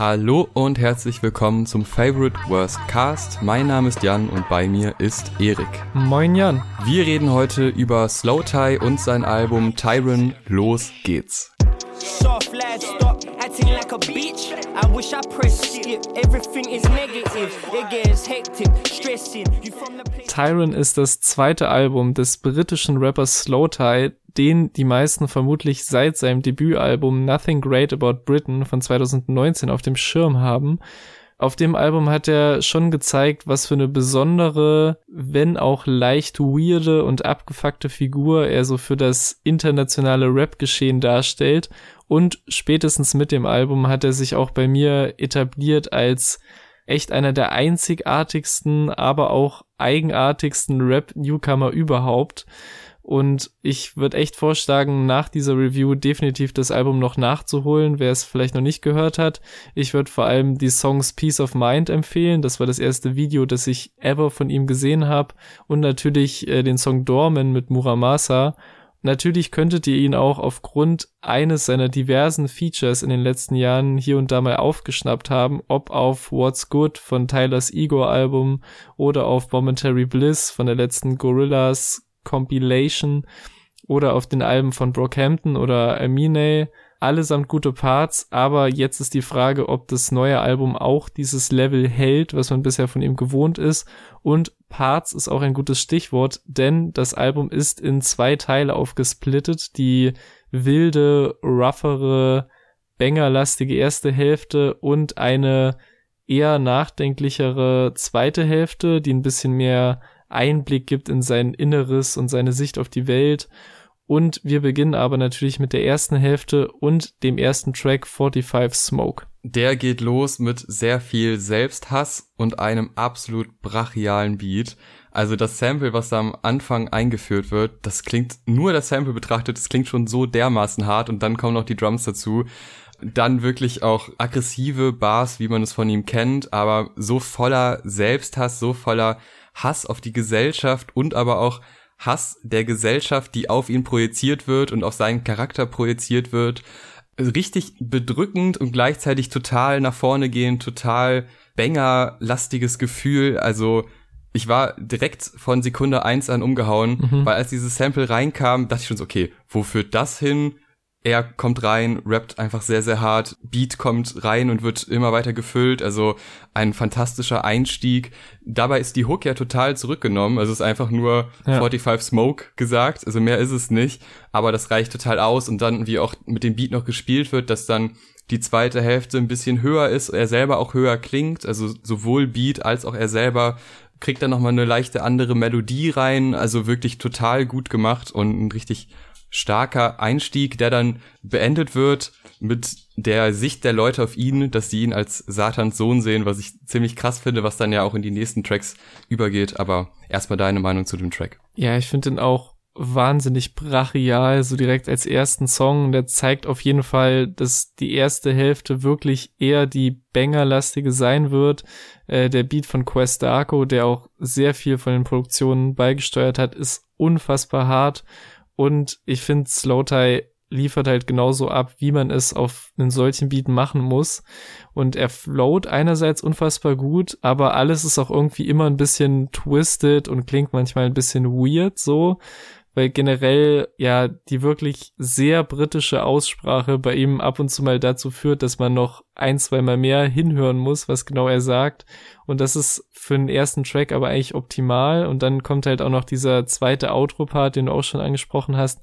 Hallo und herzlich willkommen zum Favorite Worst Cast. Mein Name ist Jan und bei mir ist Erik. Moin Jan. Wir reden heute über Slow Tie und sein Album Tyron. Los geht's. Soft lad, stop acting like a bitch. I wish I pressed skip. Everything is negative. It gets hectic, stressing. Tyron ist das zweite Album des britischen Rappers Slow Tie, den die meisten vermutlich seit seinem Debütalbum Nothing Great About Britain von 2019 auf dem Schirm haben. Auf dem Album hat er schon gezeigt, was für eine besondere, wenn auch leicht weirde und abgefuckte Figur er so für das internationale Rap-Geschehen darstellt. Und spätestens mit dem Album hat er sich auch bei mir etabliert als echt einer der einzigartigsten, aber auch eigenartigsten Rap-Newcomer überhaupt. Und ich würde echt vorschlagen, nach dieser Review definitiv das Album noch nachzuholen, wer es vielleicht noch nicht gehört hat. Ich würde vor allem die Songs Peace of Mind empfehlen. Das war das erste Video, das ich ever von ihm gesehen habe. Und natürlich äh, den Song Dorman mit Muramasa. Natürlich könntet ihr ihn auch aufgrund eines seiner diversen Features in den letzten Jahren hier und da mal aufgeschnappt haben, ob auf What's Good von Tylers Ego Album oder auf Momentary Bliss von der letzten Gorillas Compilation oder auf den Alben von Brockhampton oder Amine. Allesamt gute Parts, aber jetzt ist die Frage, ob das neue Album auch dieses Level hält, was man bisher von ihm gewohnt ist. Und Parts ist auch ein gutes Stichwort, denn das Album ist in zwei Teile aufgesplittet. Die wilde, roughere, bangerlastige erste Hälfte und eine eher nachdenklichere zweite Hälfte, die ein bisschen mehr Einblick gibt in sein Inneres und seine Sicht auf die Welt. Und wir beginnen aber natürlich mit der ersten Hälfte und dem ersten Track 45 Smoke. Der geht los mit sehr viel Selbsthass und einem absolut brachialen Beat. Also das Sample, was da am Anfang eingeführt wird, das klingt nur das Sample betrachtet, das klingt schon so dermaßen hart und dann kommen noch die Drums dazu. Dann wirklich auch aggressive Bars, wie man es von ihm kennt, aber so voller Selbsthass, so voller Hass auf die Gesellschaft und aber auch Hass der Gesellschaft, die auf ihn projiziert wird und auf seinen Charakter projiziert wird. Richtig bedrückend und gleichzeitig total nach vorne gehen, total banger-lastiges Gefühl. Also ich war direkt von Sekunde eins an umgehauen, mhm. weil als dieses Sample reinkam, dachte ich schon so, okay, wo führt das hin? Er kommt rein, rappt einfach sehr, sehr hart, Beat kommt rein und wird immer weiter gefüllt, also ein fantastischer Einstieg. Dabei ist die Hook ja total zurückgenommen, also es ist einfach nur ja. 45 Smoke gesagt, also mehr ist es nicht, aber das reicht total aus. Und dann, wie auch mit dem Beat noch gespielt wird, dass dann die zweite Hälfte ein bisschen höher ist, er selber auch höher klingt, also sowohl Beat als auch er selber kriegt dann nochmal eine leichte andere Melodie rein, also wirklich total gut gemacht und ein richtig starker Einstieg, der dann beendet wird mit der Sicht der Leute auf ihn, dass sie ihn als Satans Sohn sehen, was ich ziemlich krass finde, was dann ja auch in die nächsten Tracks übergeht. Aber erstmal deine Meinung zu dem Track. Ja, ich finde den auch wahnsinnig brachial, so direkt als ersten Song. Der zeigt auf jeden Fall, dass die erste Hälfte wirklich eher die Banger-lastige sein wird. Äh, der Beat von Quest Darko, der auch sehr viel von den Produktionen beigesteuert hat, ist unfassbar hart und ich finde, Slowtie liefert halt genauso ab, wie man es auf einen solchen Beat machen muss. Und er float einerseits unfassbar gut, aber alles ist auch irgendwie immer ein bisschen twisted und klingt manchmal ein bisschen weird so weil generell ja die wirklich sehr britische Aussprache bei ihm ab und zu mal dazu führt, dass man noch ein, zwei Mal mehr hinhören muss, was genau er sagt. Und das ist für den ersten Track aber eigentlich optimal. Und dann kommt halt auch noch dieser zweite Outro-Part, den du auch schon angesprochen hast,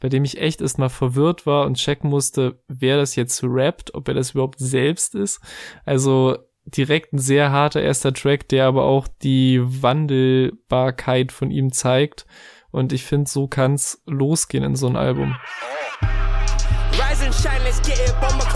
bei dem ich echt erstmal verwirrt war und checken musste, wer das jetzt rappt, ob er das überhaupt selbst ist. Also direkt ein sehr harter erster Track, der aber auch die Wandelbarkeit von ihm zeigt und ich finde, so kann's losgehen in so ein Album. Rise and shine, let's get it. Bomber.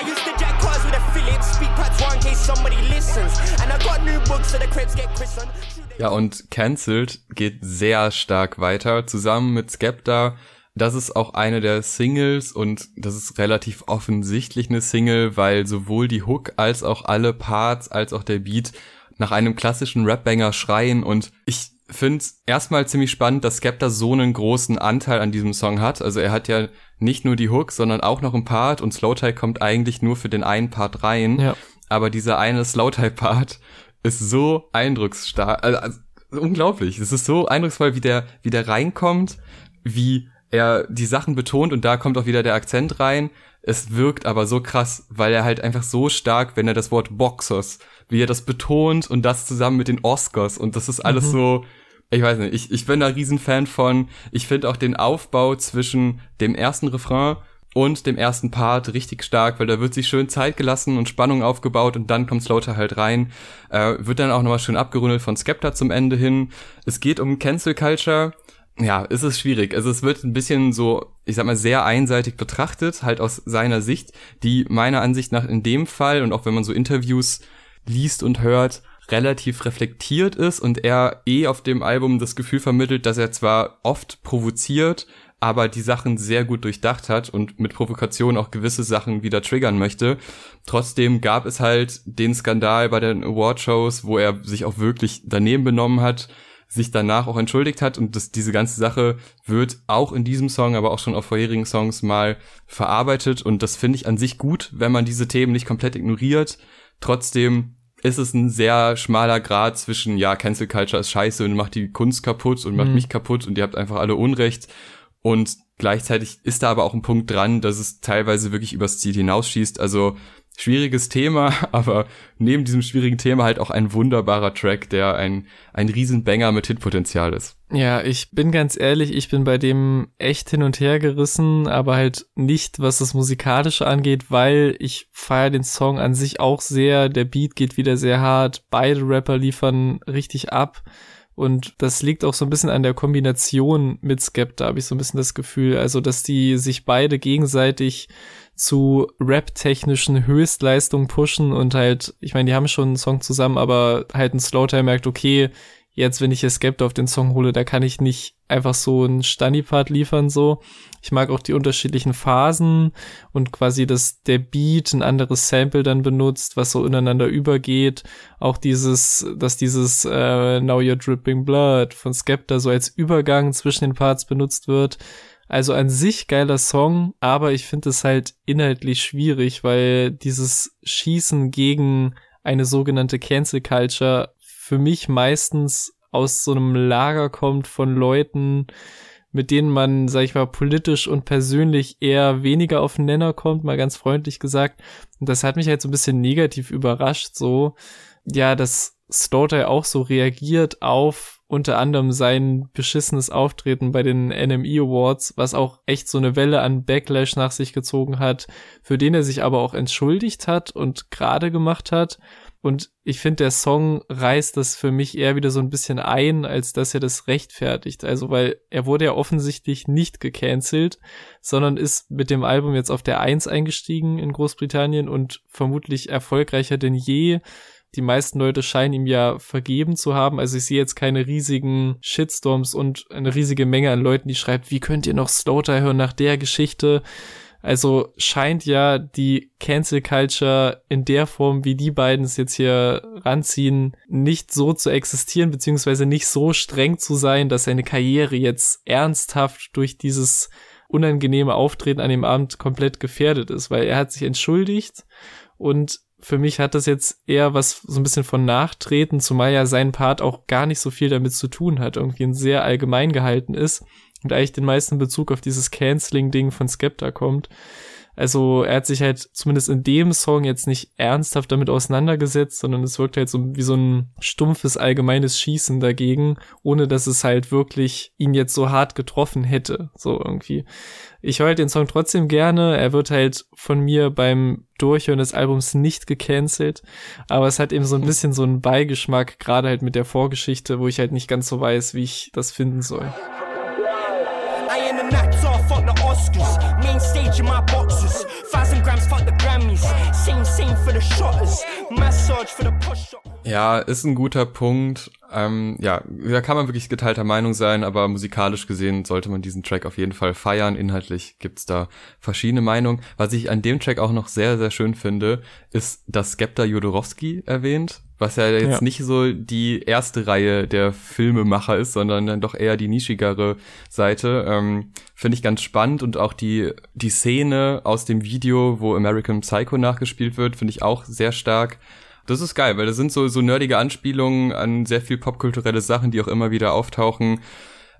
I used to jack cars with a Phillips, speak parts one case somebody listens. And I got new books so the cribs get christened. Ja, und Cancelled geht sehr stark weiter, zusammen mit Skepta. Das ist auch eine der Singles und das ist relativ offensichtlich eine Single, weil sowohl die Hook als auch alle Parts als auch der Beat nach einem klassischen Rap-Banger schreien und ich finde erstmal ziemlich spannend, dass Skepta so einen großen Anteil an diesem Song hat. Also er hat ja nicht nur die Hook, sondern auch noch ein Part und Slowtie kommt eigentlich nur für den einen Part rein. Ja. Aber dieser eine Slowtie-Part ist so eindrucksstark, also, also unglaublich. Es ist so eindrucksvoll, wie der, wie der reinkommt, wie er die Sachen betont und da kommt auch wieder der Akzent rein. Es wirkt aber so krass, weil er halt einfach so stark, wenn er das Wort Boxers, wie er das betont und das zusammen mit den Oscars und das ist alles mhm. so, ich weiß nicht, ich, ich bin da Riesenfan von. Ich finde auch den Aufbau zwischen dem ersten Refrain und dem ersten Part richtig stark, weil da wird sich schön Zeit gelassen und Spannung aufgebaut und dann kommt Slaughter halt rein. Äh, wird dann auch nochmal schön abgerundet von Skepta zum Ende hin. Es geht um Cancel Culture. Ja, ist es schwierig. Also es wird ein bisschen so, ich sag mal, sehr einseitig betrachtet, halt aus seiner Sicht, die meiner Ansicht nach in dem Fall und auch wenn man so Interviews liest und hört, relativ reflektiert ist und er eh auf dem Album das Gefühl vermittelt, dass er zwar oft provoziert, aber die Sachen sehr gut durchdacht hat und mit Provokation auch gewisse Sachen wieder triggern möchte. Trotzdem gab es halt den Skandal bei den Awardshows, wo er sich auch wirklich daneben benommen hat, sich danach auch entschuldigt hat und das, diese ganze Sache wird auch in diesem Song, aber auch schon auf vorherigen Songs mal verarbeitet und das finde ich an sich gut, wenn man diese Themen nicht komplett ignoriert. Trotzdem ist es ein sehr schmaler Grad zwischen, ja, Cancel Culture ist scheiße und macht die Kunst kaputt und macht mhm. mich kaputt und ihr habt einfach alle Unrecht. Und gleichzeitig ist da aber auch ein Punkt dran, dass es teilweise wirklich übers Ziel hinausschießt. Also schwieriges Thema, aber neben diesem schwierigen Thema halt auch ein wunderbarer Track, der ein, ein Riesenbanger mit Hitpotenzial ist. Ja, ich bin ganz ehrlich, ich bin bei dem echt hin und her gerissen, aber halt nicht, was das Musikalische angeht, weil ich feiere den Song an sich auch sehr, der Beat geht wieder sehr hart, beide Rapper liefern richtig ab. Und das liegt auch so ein bisschen an der Kombination mit Skepta, habe ich so ein bisschen das Gefühl. Also, dass die sich beide gegenseitig zu rap-technischen Höchstleistungen pushen und halt, ich meine, die haben schon einen Song zusammen, aber halt ein Slowtime merkt, okay, jetzt, wenn ich hier Skepta auf den Song hole, da kann ich nicht einfach so einen Stani-Part liefern, so. Ich mag auch die unterschiedlichen Phasen und quasi, dass der Beat ein anderes Sample dann benutzt, was so ineinander übergeht. Auch dieses, dass dieses äh, Now You're Dripping Blood von Skepta so als Übergang zwischen den Parts benutzt wird. Also an sich geiler Song, aber ich finde es halt inhaltlich schwierig, weil dieses Schießen gegen eine sogenannte Cancel Culture für mich meistens aus so einem Lager kommt von Leuten, mit denen man, sag ich mal, politisch und persönlich eher weniger auf den Nenner kommt, mal ganz freundlich gesagt. Und das hat mich halt so ein bisschen negativ überrascht, so, ja, dass Slaughter auch so reagiert auf unter anderem sein beschissenes Auftreten bei den NME Awards, was auch echt so eine Welle an Backlash nach sich gezogen hat, für den er sich aber auch entschuldigt hat und gerade gemacht hat. Und ich finde, der Song reißt das für mich eher wieder so ein bisschen ein, als dass er das rechtfertigt. Also, weil er wurde ja offensichtlich nicht gecancelt, sondern ist mit dem Album jetzt auf der Eins eingestiegen in Großbritannien und vermutlich erfolgreicher denn je. Die meisten Leute scheinen ihm ja vergeben zu haben. Also ich sehe jetzt keine riesigen Shitstorms und eine riesige Menge an Leuten, die schreibt, wie könnt ihr noch Slaughter hören nach der Geschichte? Also scheint ja die Cancel Culture in der Form, wie die beiden es jetzt hier ranziehen, nicht so zu existieren, beziehungsweise nicht so streng zu sein, dass seine Karriere jetzt ernsthaft durch dieses unangenehme Auftreten an dem Abend komplett gefährdet ist, weil er hat sich entschuldigt und für mich hat das jetzt eher was so ein bisschen von Nachtreten, zumal ja sein Part auch gar nicht so viel damit zu tun hat, irgendwie ein sehr allgemein gehalten ist und eigentlich den meisten Bezug auf dieses Canceling-Ding von Skepta kommt. Also er hat sich halt zumindest in dem Song jetzt nicht ernsthaft damit auseinandergesetzt, sondern es wirkt halt so wie so ein stumpfes allgemeines Schießen dagegen, ohne dass es halt wirklich ihn jetzt so hart getroffen hätte, so irgendwie. Ich höre halt den Song trotzdem gerne, er wird halt von mir beim Durchhören des Albums nicht gecancelt, aber es hat eben so ein bisschen so einen Beigeschmack, gerade halt mit der Vorgeschichte, wo ich halt nicht ganz so weiß, wie ich das finden soll. Oscars. Main stage in my boxes. Ja, ist ein guter Punkt, Ähm, ja, da kann man wirklich geteilter Meinung sein, aber musikalisch gesehen sollte man diesen Track auf jeden Fall feiern. Inhaltlich gibt's da verschiedene Meinungen. Was ich an dem Track auch noch sehr, sehr schön finde, ist, dass Skepta Jodorowski erwähnt, was ja jetzt ja. nicht so die erste Reihe der Filmemacher ist, sondern dann doch eher die nischigere Seite. Ähm, finde ich ganz spannend und auch die, die Szene aus dem Video, wo American Psycho nachgespielt wird, finde ich auch sehr stark. Das ist geil, weil das sind so, so nerdige Anspielungen an sehr viel popkulturelle Sachen, die auch immer wieder auftauchen.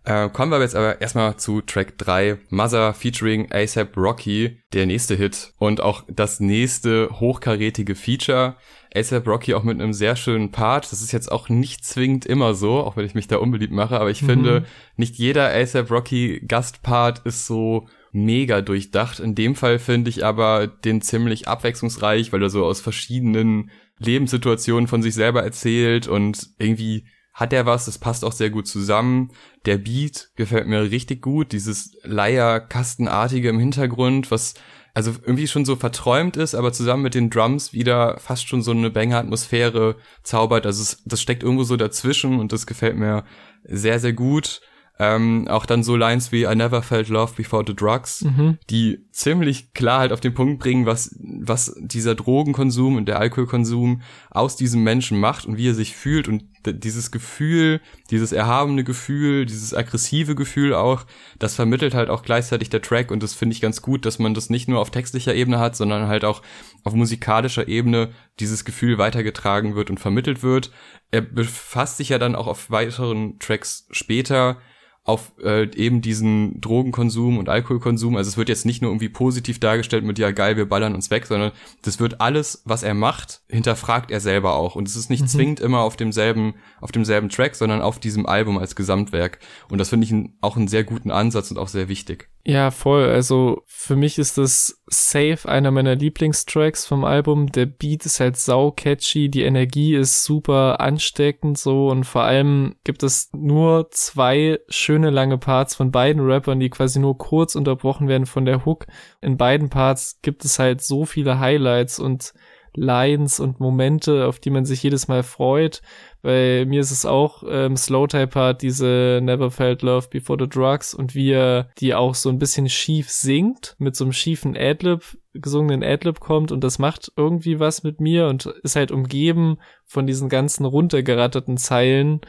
Äh, kommen wir jetzt aber erstmal zu Track 3, Mother featuring ASAP Rocky, der nächste Hit und auch das nächste hochkarätige Feature. ASAP Rocky auch mit einem sehr schönen Part. Das ist jetzt auch nicht zwingend immer so, auch wenn ich mich da unbeliebt mache, aber ich mhm. finde, nicht jeder ASAP Rocky Gastpart ist so mega durchdacht. In dem Fall finde ich aber den ziemlich abwechslungsreich, weil er so aus verschiedenen Lebenssituationen von sich selber erzählt und irgendwie hat er was, das passt auch sehr gut zusammen. Der Beat gefällt mir richtig gut, dieses Leierkastenartige im Hintergrund, was also irgendwie schon so verträumt ist, aber zusammen mit den Drums wieder fast schon so eine Banger-Atmosphäre zaubert. Also es, das steckt irgendwo so dazwischen und das gefällt mir sehr, sehr gut. Ähm, auch dann so Lines wie I never felt love before the drugs, mhm. die ziemlich klar halt auf den Punkt bringen, was, was dieser Drogenkonsum und der Alkoholkonsum aus diesem Menschen macht und wie er sich fühlt und dieses Gefühl, dieses erhabene Gefühl, dieses aggressive Gefühl auch, das vermittelt halt auch gleichzeitig der Track und das finde ich ganz gut, dass man das nicht nur auf textlicher Ebene hat, sondern halt auch auf musikalischer Ebene dieses Gefühl weitergetragen wird und vermittelt wird. Er befasst sich ja dann auch auf weiteren Tracks später auf äh, eben diesen Drogenkonsum und Alkoholkonsum. Also es wird jetzt nicht nur irgendwie positiv dargestellt mit ja geil, wir ballern uns weg, sondern das wird alles, was er macht, hinterfragt er selber auch. Und es ist nicht mhm. zwingend immer auf demselben, auf demselben Track, sondern auf diesem Album als Gesamtwerk. Und das finde ich auch einen sehr guten Ansatz und auch sehr wichtig. Ja, voll. Also für mich ist das safe einer meiner Lieblingstracks vom Album. Der Beat ist halt sau catchy, die Energie ist super ansteckend so und vor allem gibt es nur zwei schöne lange Parts von beiden Rappern, die quasi nur kurz unterbrochen werden von der Hook. In beiden Parts gibt es halt so viele Highlights und Lines und Momente, auf die man sich jedes Mal freut. Bei mir ist es auch ähm, Slow-Type-Part, diese Never Felt Love Before the Drugs und wie er die auch so ein bisschen schief singt, mit so einem schiefen Adlib, gesungenen Adlib kommt und das macht irgendwie was mit mir und ist halt umgeben von diesen ganzen runtergeratterten Zeilen.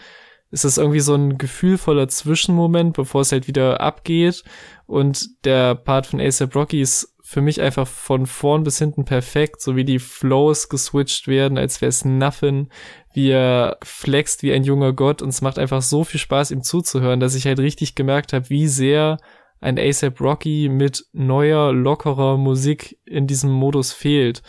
Ist es irgendwie so ein gefühlvoller Zwischenmoment, bevor es halt wieder abgeht und der Part von ASAP Rocky ist für mich einfach von vorn bis hinten perfekt, so wie die Flows geswitcht werden, als wäre es Nothing, wie er flext wie ein junger Gott und es macht einfach so viel Spaß, ihm zuzuhören, dass ich halt richtig gemerkt habe, wie sehr ein ASAP Rocky mit neuer, lockerer Musik in diesem Modus fehlt.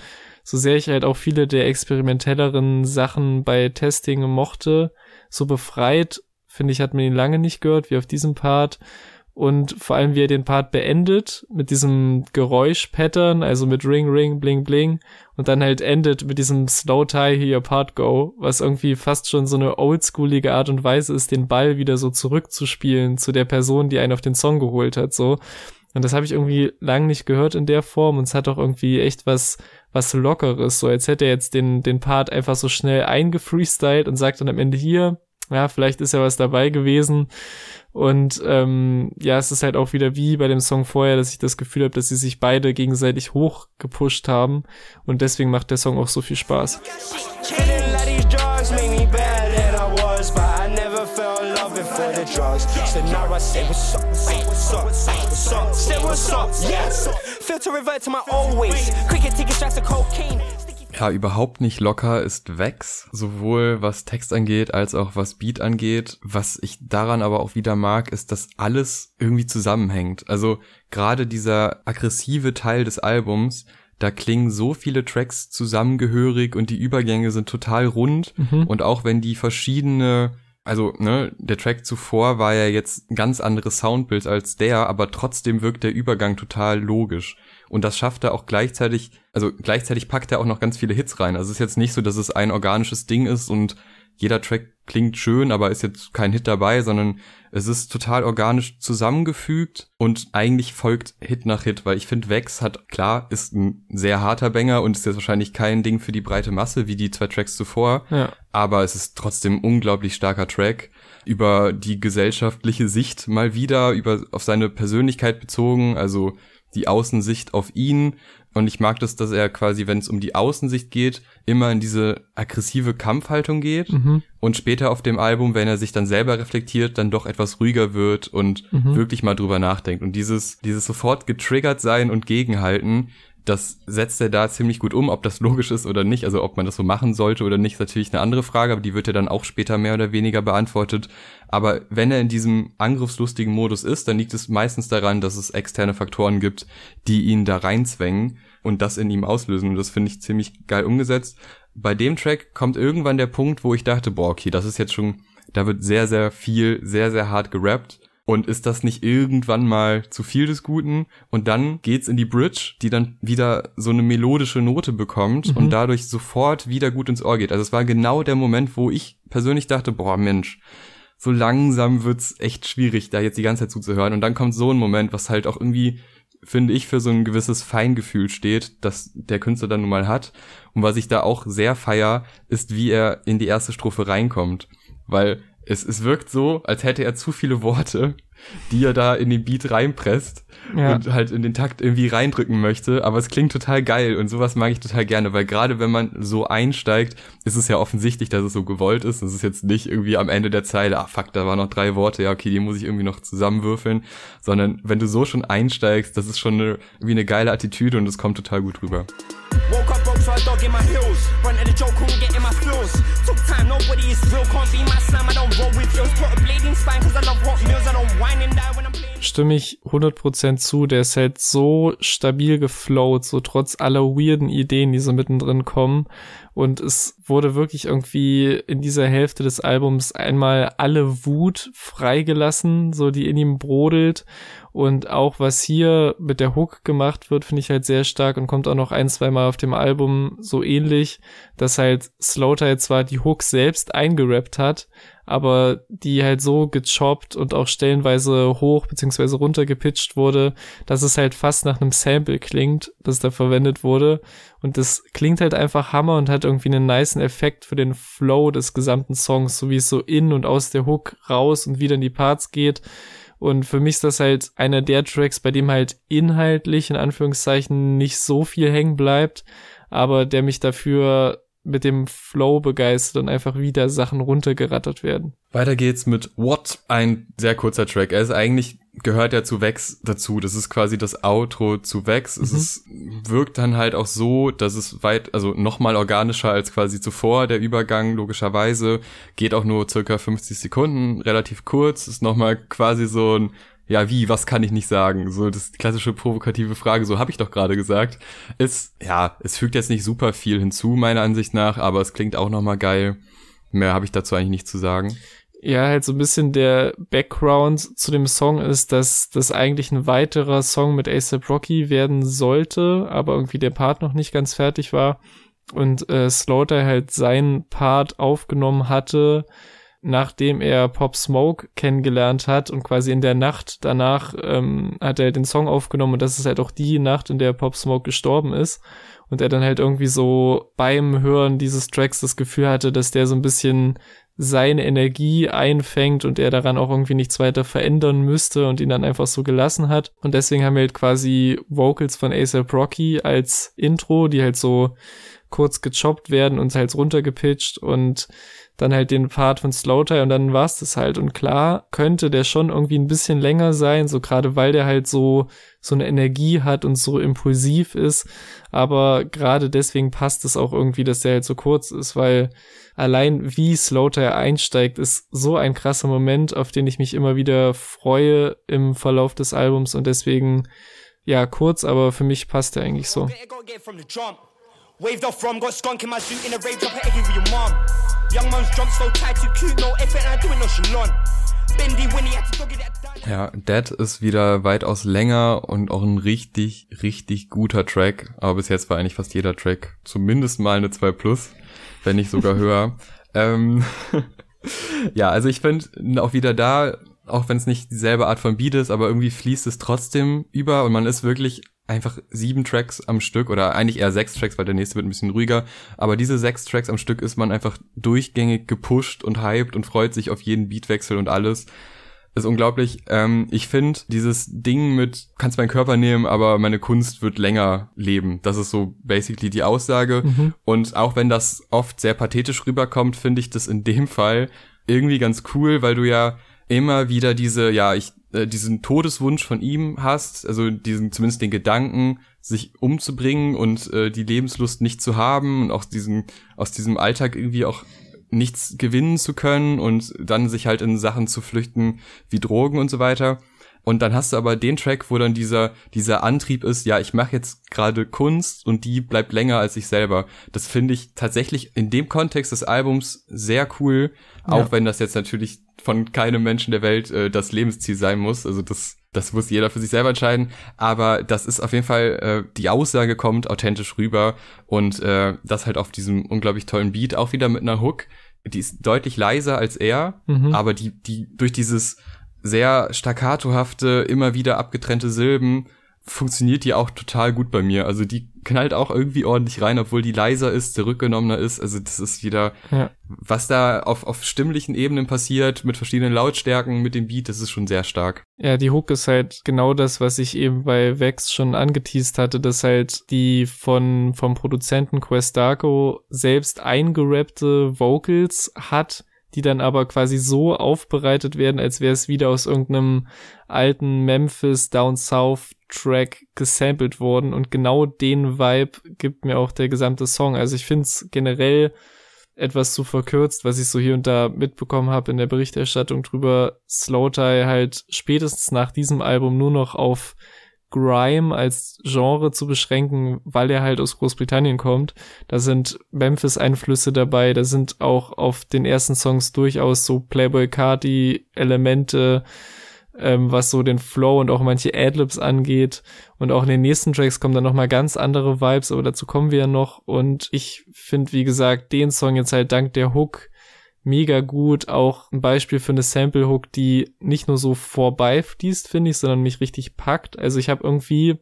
So sehr ich halt auch viele der experimentelleren Sachen bei Testing mochte, so befreit, finde ich, hat man ihn lange nicht gehört, wie auf diesem Part und vor allem wie er den Part beendet mit diesem Geräusch-Pattern, also mit Ring, Ring, Bling, Bling und dann halt endet mit diesem Slow Tie Here Part Go, was irgendwie fast schon so eine oldschoolige Art und Weise ist, den Ball wieder so zurückzuspielen zu der Person, die einen auf den Song geholt hat, so. Und das habe ich irgendwie lang nicht gehört in der Form und es hat auch irgendwie echt was was lockeres, so als hätte er jetzt den den Part einfach so schnell eingefreestylt und sagt dann am Ende hier, ja, vielleicht ist ja was dabei gewesen. Und ähm, ja, es ist halt auch wieder wie bei dem Song vorher, dass ich das Gefühl habe, dass sie sich beide gegenseitig hochgepusht haben. Und deswegen macht der Song auch so viel Spaß. Ja, überhaupt nicht locker ist Vex, sowohl was Text angeht als auch was Beat angeht. Was ich daran aber auch wieder mag, ist, dass alles irgendwie zusammenhängt. Also gerade dieser aggressive Teil des Albums, da klingen so viele Tracks zusammengehörig und die Übergänge sind total rund. Mhm. Und auch wenn die verschiedene also, ne, der Track zuvor war ja jetzt ein ganz anderes Soundbild als der, aber trotzdem wirkt der Übergang total logisch. Und das schafft er auch gleichzeitig, also gleichzeitig packt er auch noch ganz viele Hits rein. Also es ist jetzt nicht so, dass es ein organisches Ding ist und jeder Track klingt schön, aber ist jetzt kein Hit dabei, sondern es ist total organisch zusammengefügt und eigentlich folgt Hit nach Hit, weil ich finde, Vex hat, klar, ist ein sehr harter Banger und ist jetzt wahrscheinlich kein Ding für die breite Masse wie die zwei Tracks zuvor, ja. aber es ist trotzdem ein unglaublich starker Track über die gesellschaftliche Sicht mal wieder, über auf seine Persönlichkeit bezogen, also die Außensicht auf ihn, und ich mag das, dass er quasi, wenn es um die Außensicht geht, immer in diese aggressive Kampfhaltung geht mhm. und später auf dem Album, wenn er sich dann selber reflektiert, dann doch etwas ruhiger wird und mhm. wirklich mal drüber nachdenkt. Und dieses, dieses sofort getriggert sein und gegenhalten, das setzt er da ziemlich gut um. Ob das logisch ist oder nicht, also ob man das so machen sollte oder nicht, ist natürlich eine andere Frage, aber die wird ja dann auch später mehr oder weniger beantwortet. Aber wenn er in diesem angriffslustigen Modus ist, dann liegt es meistens daran, dass es externe Faktoren gibt, die ihn da reinzwängen und das in ihm auslösen. Und das finde ich ziemlich geil umgesetzt. Bei dem Track kommt irgendwann der Punkt, wo ich dachte, boah, okay, das ist jetzt schon, da wird sehr, sehr viel, sehr, sehr hart gerappt und ist das nicht irgendwann mal zu viel des Guten? Und dann geht's in die Bridge, die dann wieder so eine melodische Note bekommt mhm. und dadurch sofort wieder gut ins Ohr geht. Also es war genau der Moment, wo ich persönlich dachte, boah, Mensch, so langsam wird's echt schwierig, da jetzt die ganze Zeit zuzuhören. Und dann kommt so ein Moment, was halt auch irgendwie, finde ich, für so ein gewisses Feingefühl steht, das der Künstler dann nun mal hat. Und was ich da auch sehr feier, ist, wie er in die erste Strophe reinkommt. Weil es, es wirkt so, als hätte er zu viele Worte, die er da in den Beat reinpresst ja. und halt in den Takt irgendwie reindrücken möchte. Aber es klingt total geil und sowas mag ich total gerne, weil gerade wenn man so einsteigt, ist es ja offensichtlich, dass es so gewollt ist. Es ist jetzt nicht irgendwie am Ende der Zeile, ah fuck, da waren noch drei Worte, ja okay, die muss ich irgendwie noch zusammenwürfeln, sondern wenn du so schon einsteigst, das ist schon eine, wie eine geile Attitüde und es kommt total gut rüber. Woke Stimme ich 100% zu, der ist halt so stabil geflowt, so trotz aller weirden Ideen, die so mittendrin kommen. Und es wurde wirklich irgendwie in dieser Hälfte des Albums einmal alle Wut freigelassen, so die in ihm brodelt. Und auch was hier mit der Hook gemacht wird, finde ich halt sehr stark und kommt auch noch ein, zwei Mal auf dem Album so ähnlich, dass halt Slowtie zwar die Hook selbst eingerappt hat, aber die halt so gechoppt und auch stellenweise hoch beziehungsweise runter gepitcht wurde, dass es halt fast nach einem Sample klingt, das da verwendet wurde. Und das klingt halt einfach Hammer und hat irgendwie einen niceen Effekt für den Flow des gesamten Songs, so wie es so in und aus der Hook raus und wieder in die Parts geht. Und für mich ist das halt einer der Tracks, bei dem halt inhaltlich in Anführungszeichen nicht so viel hängen bleibt, aber der mich dafür mit dem Flow begeistert und einfach wieder Sachen runtergerattert werden. Weiter geht's mit What, ein sehr kurzer Track. Er ist eigentlich, gehört ja zu Vex dazu. Das ist quasi das Outro zu Vex. Mhm. Es ist, wirkt dann halt auch so, dass es weit, also nochmal organischer als quasi zuvor. Der Übergang, logischerweise, geht auch nur circa 50 Sekunden, relativ kurz. Ist nochmal quasi so ein ja, wie, was kann ich nicht sagen? So, das klassische provokative Frage, so habe ich doch gerade gesagt. Ist, ja, es fügt jetzt nicht super viel hinzu, meiner Ansicht nach, aber es klingt auch nochmal geil. Mehr habe ich dazu eigentlich nicht zu sagen. Ja, halt so ein bisschen der Background zu dem Song ist, dass das eigentlich ein weiterer Song mit ASAP Rocky werden sollte, aber irgendwie der Part noch nicht ganz fertig war und äh, Slaughter halt seinen Part aufgenommen hatte, nachdem er Pop Smoke kennengelernt hat und quasi in der Nacht danach ähm, hat er den Song aufgenommen und das ist halt auch die Nacht, in der Pop Smoke gestorben ist und er dann halt irgendwie so beim Hören dieses Tracks das Gefühl hatte, dass der so ein bisschen seine Energie einfängt und er daran auch irgendwie nichts weiter verändern müsste und ihn dann einfach so gelassen hat. Und deswegen haben wir halt quasi Vocals von ASAP Rocky als Intro, die halt so kurz gechoppt werden und halt runtergepitcht und dann halt den Part von Slowtie und dann war's das halt. Und klar könnte der schon irgendwie ein bisschen länger sein, so gerade weil der halt so, so eine Energie hat und so impulsiv ist. Aber gerade deswegen passt es auch irgendwie, dass der halt so kurz ist, weil allein wie Slowtie einsteigt, ist so ein krasser Moment, auf den ich mich immer wieder freue im Verlauf des Albums und deswegen, ja, kurz, aber für mich passt er eigentlich so. Waved off from, got skunk in my suit in a rave, drop a eggy with your mom. Young man's drunk, so tight, too cute, no effort, and I do it no shalon. Ja, Dead ist wieder weitaus länger und auch ein richtig, richtig guter Track. Aber bis jetzt war eigentlich fast jeder Track zumindest mal eine 2 Plus, wenn nicht sogar höher. Ähm, ja, also ich finde auch wieder da, auch wenn es nicht dieselbe Art von Beat ist, aber irgendwie fließt es trotzdem über und man ist wirklich einfach sieben Tracks am Stück oder eigentlich eher sechs Tracks, weil der nächste wird ein bisschen ruhiger. Aber diese sechs Tracks am Stück ist man einfach durchgängig gepusht und hyped und freut sich auf jeden Beatwechsel und alles. ist unglaublich. Ähm, ich finde dieses Ding mit, kannst meinen Körper nehmen, aber meine Kunst wird länger leben. Das ist so basically die Aussage. Mhm. Und auch wenn das oft sehr pathetisch rüberkommt, finde ich das in dem Fall irgendwie ganz cool, weil du ja immer wieder diese, ja, ich äh, diesen Todeswunsch von ihm hast, also diesen zumindest den Gedanken, sich umzubringen und äh, die Lebenslust nicht zu haben und auch diesen aus diesem Alltag irgendwie auch nichts gewinnen zu können und dann sich halt in Sachen zu flüchten wie Drogen und so weiter. Und dann hast du aber den Track, wo dann dieser, dieser Antrieb ist, ja, ich mache jetzt gerade Kunst und die bleibt länger als ich selber. Das finde ich tatsächlich in dem Kontext des Albums sehr cool, auch ja. wenn das jetzt natürlich von keinem Menschen der Welt äh, das Lebensziel sein muss. Also das, das muss jeder für sich selber entscheiden. Aber das ist auf jeden Fall, äh, die Aussage kommt authentisch rüber und äh, das halt auf diesem unglaublich tollen Beat, auch wieder mit einer Hook. Die ist deutlich leiser als er, mhm. aber die, die durch dieses sehr staccatohafte, immer wieder abgetrennte Silben funktioniert die auch total gut bei mir. Also die knallt auch irgendwie ordentlich rein, obwohl die leiser ist, zurückgenommener ist. Also das ist wieder, ja. was da auf, auf stimmlichen Ebenen passiert, mit verschiedenen Lautstärken, mit dem Beat, das ist schon sehr stark. Ja, die Hook ist halt genau das, was ich eben bei Vex schon angeteased hatte, dass halt die von, vom Produzenten Questarco selbst eingerappte Vocals hat, die dann aber quasi so aufbereitet werden, als wäre es wieder aus irgendeinem alten Memphis Down South Track gesampelt worden und genau den Vibe gibt mir auch der gesamte Song. Also ich finde es generell etwas zu verkürzt, was ich so hier und da mitbekommen habe in der Berichterstattung drüber, Slow Tie halt spätestens nach diesem Album nur noch auf Grime als Genre zu beschränken, weil er halt aus Großbritannien kommt. Da sind Memphis-Einflüsse dabei, da sind auch auf den ersten Songs durchaus so Playboy Cardi-Elemente, ähm, was so den Flow und auch manche Adlibs angeht. Und auch in den nächsten Tracks kommen dann nochmal ganz andere Vibes, aber dazu kommen wir ja noch. Und ich finde, wie gesagt, den Song jetzt halt dank der Hook mega gut. Auch ein Beispiel für eine Sample Hook, die nicht nur so vorbei fließt, finde ich, sondern mich richtig packt. Also ich habe irgendwie,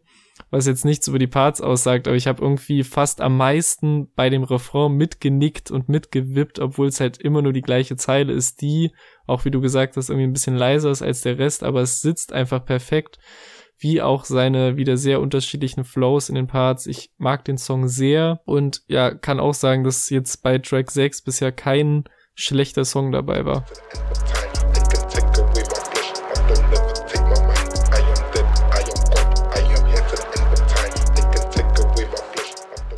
was jetzt nichts über die Parts aussagt, aber ich habe irgendwie fast am meisten bei dem Refrain mitgenickt und mitgewippt, obwohl es halt immer nur die gleiche Zeile ist, die, auch wie du gesagt hast, irgendwie ein bisschen leiser ist als der Rest, aber es sitzt einfach perfekt wie auch seine wieder sehr unterschiedlichen Flows in den Parts. Ich mag den Song sehr und ja, kann auch sagen, dass jetzt bei Track 6 bisher kein schlechter Song dabei war.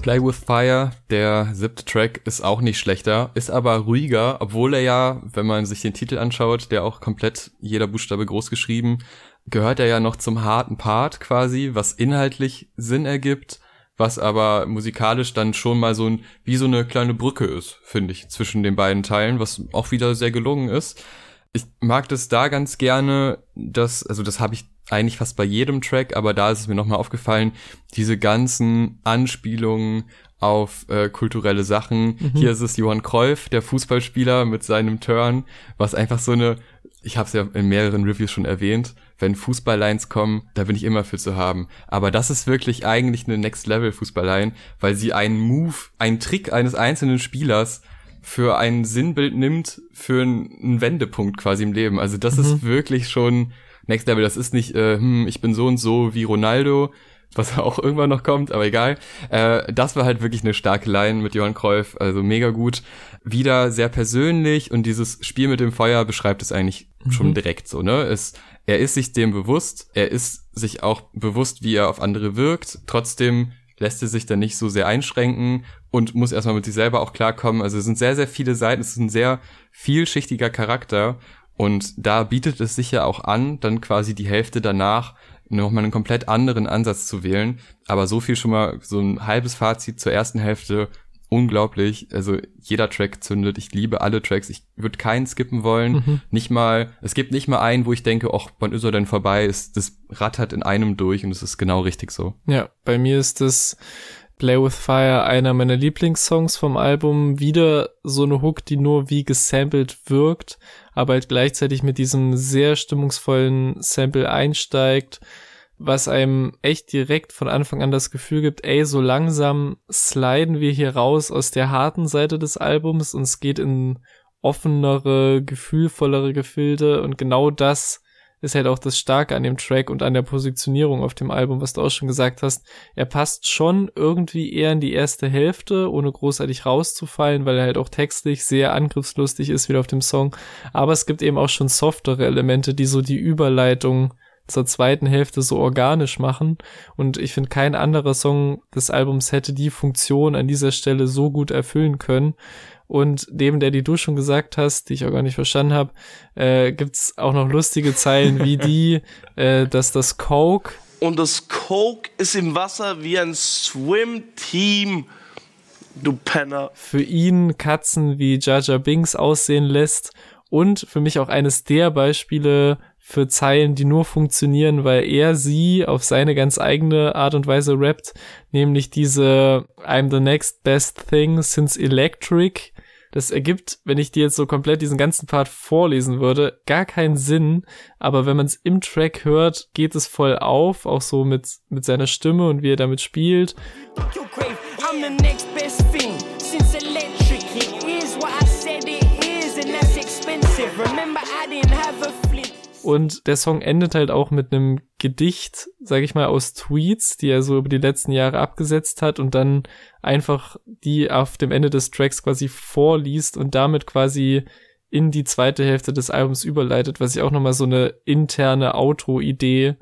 Play with Fire, der siebte Track, ist auch nicht schlechter, ist aber ruhiger, obwohl er ja, wenn man sich den Titel anschaut, der auch komplett jeder Buchstabe groß geschrieben, gehört er ja noch zum harten Part quasi, was inhaltlich Sinn ergibt was aber musikalisch dann schon mal so ein, wie so eine kleine Brücke ist, finde ich, zwischen den beiden Teilen, was auch wieder sehr gelungen ist. Ich mag das da ganz gerne, dass, also das habe ich eigentlich fast bei jedem Track, aber da ist es mir nochmal aufgefallen, diese ganzen Anspielungen auf äh, kulturelle Sachen. Mhm. Hier ist es Johann Cruyff, der Fußballspieler mit seinem Turn, was einfach so eine ich habe es ja in mehreren Reviews schon erwähnt, wenn Fußballlines kommen, da bin ich immer für zu haben. Aber das ist wirklich eigentlich eine Next-Level-Fußballline, weil sie einen Move, einen Trick eines einzelnen Spielers für ein Sinnbild nimmt, für einen Wendepunkt quasi im Leben. Also das mhm. ist wirklich schon Next Level. Das ist nicht, äh, hm, ich bin so und so wie Ronaldo, was auch irgendwann noch kommt, aber egal. Äh, das war halt wirklich eine starke Line mit Johann Cruyff, also mega gut. Wieder sehr persönlich und dieses Spiel mit dem Feuer beschreibt es eigentlich mhm. schon direkt so, ne? Es, er ist sich dem bewusst, er ist sich auch bewusst, wie er auf andere wirkt, trotzdem lässt er sich dann nicht so sehr einschränken und muss erstmal mit sich selber auch klarkommen. Also es sind sehr, sehr viele Seiten, es ist ein sehr vielschichtiger Charakter und da bietet es sich ja auch an, dann quasi die Hälfte danach nochmal einen komplett anderen Ansatz zu wählen. Aber so viel schon mal, so ein halbes Fazit zur ersten Hälfte. Unglaublich. Also jeder Track zündet. Ich liebe alle Tracks. Ich würde keinen skippen wollen. Mhm. Nicht mal, es gibt nicht mal einen, wo ich denke, ach, wann ist er denn vorbei? Es, das rattert in einem durch und es ist genau richtig so. Ja, bei mir ist das Play with Fire einer meiner Lieblingssongs vom Album. Wieder so eine Hook, die nur wie gesampelt wirkt, aber halt gleichzeitig mit diesem sehr stimmungsvollen Sample einsteigt, was einem echt direkt von Anfang an das Gefühl gibt, ey, so langsam sliden wir hier raus aus der harten Seite des Albums und es geht in offenere, gefühlvollere Gefilde und genau das ist halt auch das Starke an dem Track und an der Positionierung auf dem Album, was du auch schon gesagt hast. Er passt schon irgendwie eher in die erste Hälfte, ohne großartig rauszufallen, weil er halt auch textlich sehr angriffslustig ist wieder auf dem Song. Aber es gibt eben auch schon softere Elemente, die so die Überleitung zur zweiten Hälfte so organisch machen. Und ich finde, kein anderer Song des Albums hätte die Funktion an dieser Stelle so gut erfüllen können. Und neben der, die du schon gesagt hast, die ich auch gar nicht verstanden habe, äh, gibt's auch noch lustige Zeilen wie die, äh, dass das Coke und das Coke ist im Wasser wie ein Swim-Team. Du Penner. Für ihn Katzen wie Jaja Binks aussehen lässt und für mich auch eines der Beispiele für Zeilen, die nur funktionieren, weil er sie auf seine ganz eigene Art und Weise rappt, nämlich diese I'm the next best thing since electric. Das ergibt, wenn ich dir jetzt so komplett diesen ganzen Part vorlesen würde, gar keinen Sinn, aber wenn man es im Track hört, geht es voll auf, auch so mit, mit seiner Stimme und wie er damit spielt. Remember I didn't have a und der Song endet halt auch mit einem Gedicht, sag ich mal, aus Tweets, die er so über die letzten Jahre abgesetzt hat und dann einfach die auf dem Ende des Tracks quasi vorliest und damit quasi in die zweite Hälfte des Albums überleitet, was ich auch nochmal so eine interne Outro-Idee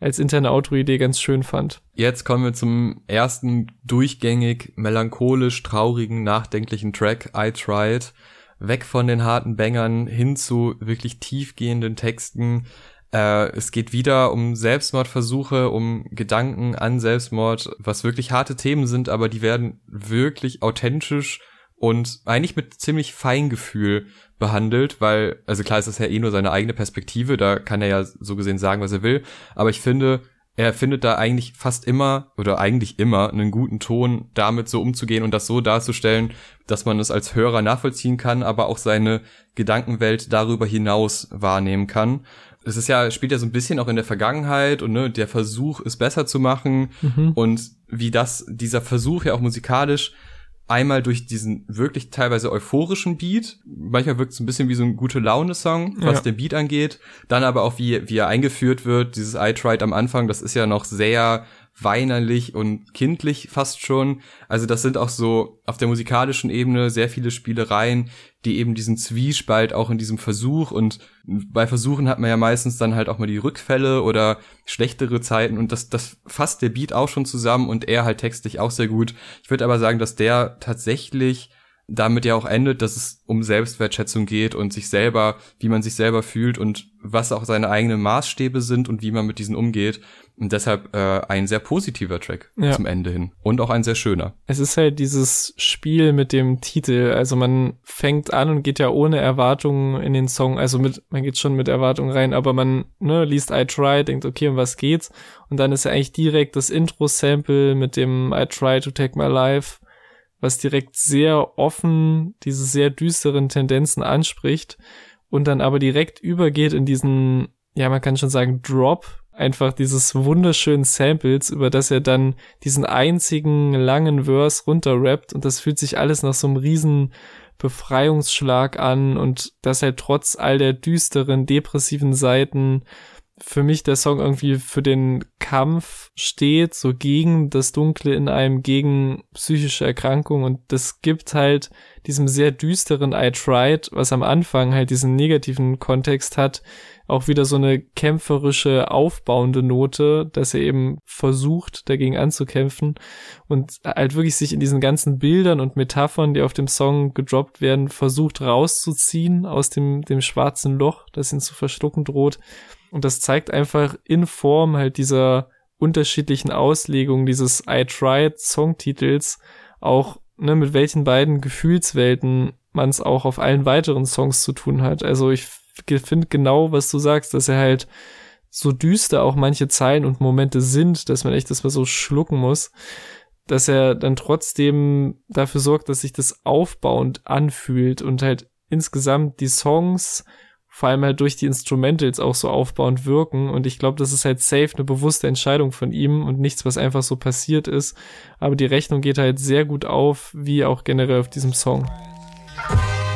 als interne Outro-Idee ganz schön fand. Jetzt kommen wir zum ersten durchgängig melancholisch traurigen, nachdenklichen Track, I Tried weg von den harten Bängern hin zu wirklich tiefgehenden Texten. Äh, es geht wieder um Selbstmordversuche, um Gedanken an Selbstmord, was wirklich harte Themen sind, aber die werden wirklich authentisch und eigentlich mit ziemlich Feingefühl behandelt, weil, also klar ist das ja eh nur seine eigene Perspektive, da kann er ja so gesehen sagen, was er will, aber ich finde, er findet da eigentlich fast immer oder eigentlich immer einen guten Ton, damit so umzugehen und das so darzustellen, dass man es als Hörer nachvollziehen kann, aber auch seine Gedankenwelt darüber hinaus wahrnehmen kann. Es ist ja, spielt ja so ein bisschen auch in der Vergangenheit und ne, der Versuch, es besser zu machen mhm. und wie das, dieser Versuch ja auch musikalisch einmal durch diesen wirklich teilweise euphorischen Beat. Manchmal wirkt es ein bisschen wie so ein gute Laune-Song, was ja. den Beat angeht. Dann aber auch wie, wie er eingeführt wird. Dieses I Tried am Anfang, das ist ja noch sehr weinerlich und kindlich fast schon. Also das sind auch so auf der musikalischen Ebene sehr viele Spielereien, die eben diesen Zwiespalt auch in diesem Versuch und bei Versuchen hat man ja meistens dann halt auch mal die Rückfälle oder schlechtere Zeiten und das, das fasst der Beat auch schon zusammen und er halt textlich auch sehr gut. Ich würde aber sagen, dass der tatsächlich damit ja auch endet, dass es um Selbstwertschätzung geht und sich selber, wie man sich selber fühlt und was auch seine eigenen Maßstäbe sind und wie man mit diesen umgeht. Und deshalb äh, ein sehr positiver Track ja. zum Ende hin. Und auch ein sehr schöner. Es ist halt dieses Spiel mit dem Titel. Also man fängt an und geht ja ohne Erwartungen in den Song. Also mit, man geht schon mit Erwartungen rein, aber man ne, liest I Try, denkt, okay, um was geht's? Und dann ist ja eigentlich direkt das Intro-Sample mit dem I Try to Take My Life was direkt sehr offen diese sehr düsteren Tendenzen anspricht und dann aber direkt übergeht in diesen, ja, man kann schon sagen, Drop, einfach dieses wunderschönen Samples, über das er dann diesen einzigen langen Verse runterrappt und das fühlt sich alles nach so einem riesen Befreiungsschlag an und das halt trotz all der düsteren, depressiven Seiten für mich der Song irgendwie für den Kampf steht, so gegen das Dunkle in einem, gegen psychische Erkrankung. Und das gibt halt diesem sehr düsteren I Tried, was am Anfang halt diesen negativen Kontext hat, auch wieder so eine kämpferische, aufbauende Note, dass er eben versucht, dagegen anzukämpfen. Und halt wirklich sich in diesen ganzen Bildern und Metaphern, die auf dem Song gedroppt werden, versucht rauszuziehen aus dem, dem schwarzen Loch, das ihn zu verschlucken droht und das zeigt einfach in Form halt dieser unterschiedlichen Auslegung dieses I Tried Songtitels auch, ne, mit welchen beiden Gefühlswelten man es auch auf allen weiteren Songs zu tun hat. Also ich finde genau, was du sagst, dass er halt so düster auch manche Zeilen und Momente sind, dass man echt das mal so schlucken muss. dass er dann trotzdem dafür sorgt, dass sich das aufbauend anfühlt und halt insgesamt die Songs vor allem halt durch die Instrumentals auch so aufbauend wirken. Und ich glaube, das ist halt safe eine bewusste Entscheidung von ihm und nichts, was einfach so passiert ist. Aber die Rechnung geht halt sehr gut auf, wie auch generell auf diesem Song.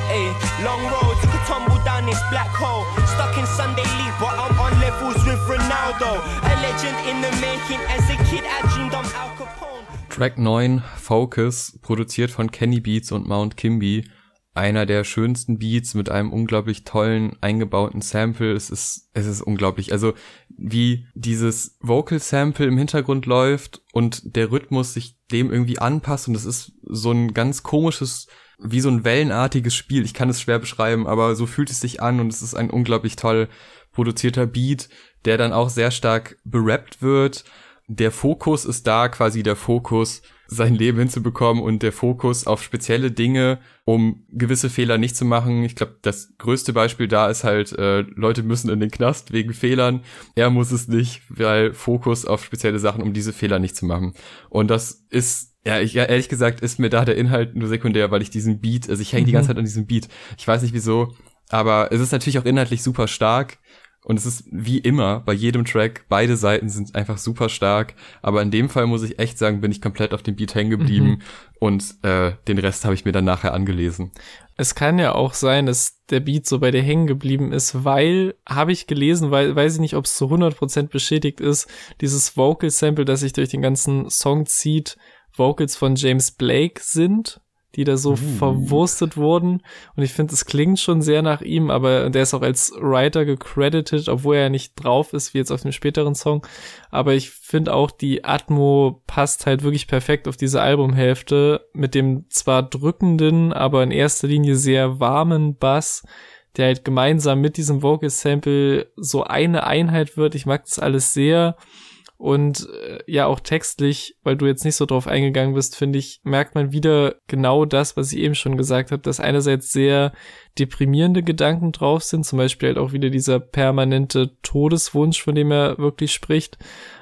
Hey, long road, took a tumble down this black hole. Stuck in Sunday League, but I'm on levels with Ronaldo. A legend in the making. As a kid, I dreamed I'm Al Capone. Track 9, Focus, produziert von Kenny Beats und Mount Kimby einer der schönsten Beats mit einem unglaublich tollen eingebauten Sample. Es ist, es ist unglaublich. Also wie dieses Vocal Sample im Hintergrund läuft und der Rhythmus sich dem irgendwie anpasst und es ist so ein ganz komisches, wie so ein wellenartiges Spiel. Ich kann es schwer beschreiben, aber so fühlt es sich an und es ist ein unglaublich toll produzierter Beat, der dann auch sehr stark berappt wird. Der Fokus ist da quasi der Fokus sein Leben hinzubekommen und der Fokus auf spezielle Dinge, um gewisse Fehler nicht zu machen. Ich glaube, das größte Beispiel da ist halt, äh, Leute müssen in den Knast wegen Fehlern. Er muss es nicht, weil Fokus auf spezielle Sachen, um diese Fehler nicht zu machen. Und das ist ja, ich, ehrlich gesagt ist mir da der Inhalt nur sekundär, weil ich diesen Beat, also ich hänge die ganze mhm. Zeit an diesem Beat. Ich weiß nicht wieso, aber es ist natürlich auch inhaltlich super stark. Und es ist wie immer bei jedem Track, beide Seiten sind einfach super stark. Aber in dem Fall muss ich echt sagen, bin ich komplett auf dem Beat hängen geblieben mhm. und äh, den Rest habe ich mir dann nachher angelesen. Es kann ja auch sein, dass der Beat so bei dir hängen geblieben ist, weil, habe ich gelesen, weil weiß ich nicht, ob es zu 100% beschädigt ist, dieses Vocal Sample, das sich durch den ganzen Song zieht, Vocals von James Blake sind die da so uh. verwurstet wurden. Und ich finde, es klingt schon sehr nach ihm, aber der ist auch als Writer gecredited, obwohl er nicht drauf ist, wie jetzt auf dem späteren Song. Aber ich finde auch, die Atmo passt halt wirklich perfekt auf diese Albumhälfte mit dem zwar drückenden, aber in erster Linie sehr warmen Bass, der halt gemeinsam mit diesem Vocal Sample so eine Einheit wird. Ich mag das alles sehr. Und äh, ja, auch textlich, weil du jetzt nicht so drauf eingegangen bist, finde ich, merkt man wieder genau das, was ich eben schon gesagt habe, dass einerseits sehr deprimierende Gedanken drauf sind, zum Beispiel halt auch wieder dieser permanente Todeswunsch, von dem er wirklich spricht,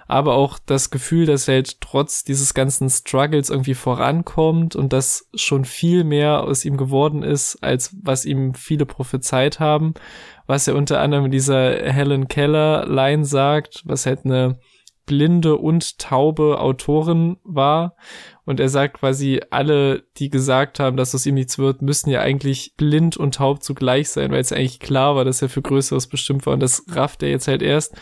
aber auch das Gefühl, dass er halt trotz dieses ganzen Struggles irgendwie vorankommt und dass schon viel mehr aus ihm geworden ist, als was ihm viele prophezeit haben, was er unter anderem in dieser Helen Keller Line sagt, was halt eine blinde und taube Autorin war. Und er sagt quasi, alle, die gesagt haben, dass aus ihm nichts wird, müssen ja eigentlich blind und taub zugleich sein, weil es eigentlich klar war, dass er für Größeres bestimmt war. Und das rafft er jetzt halt erst.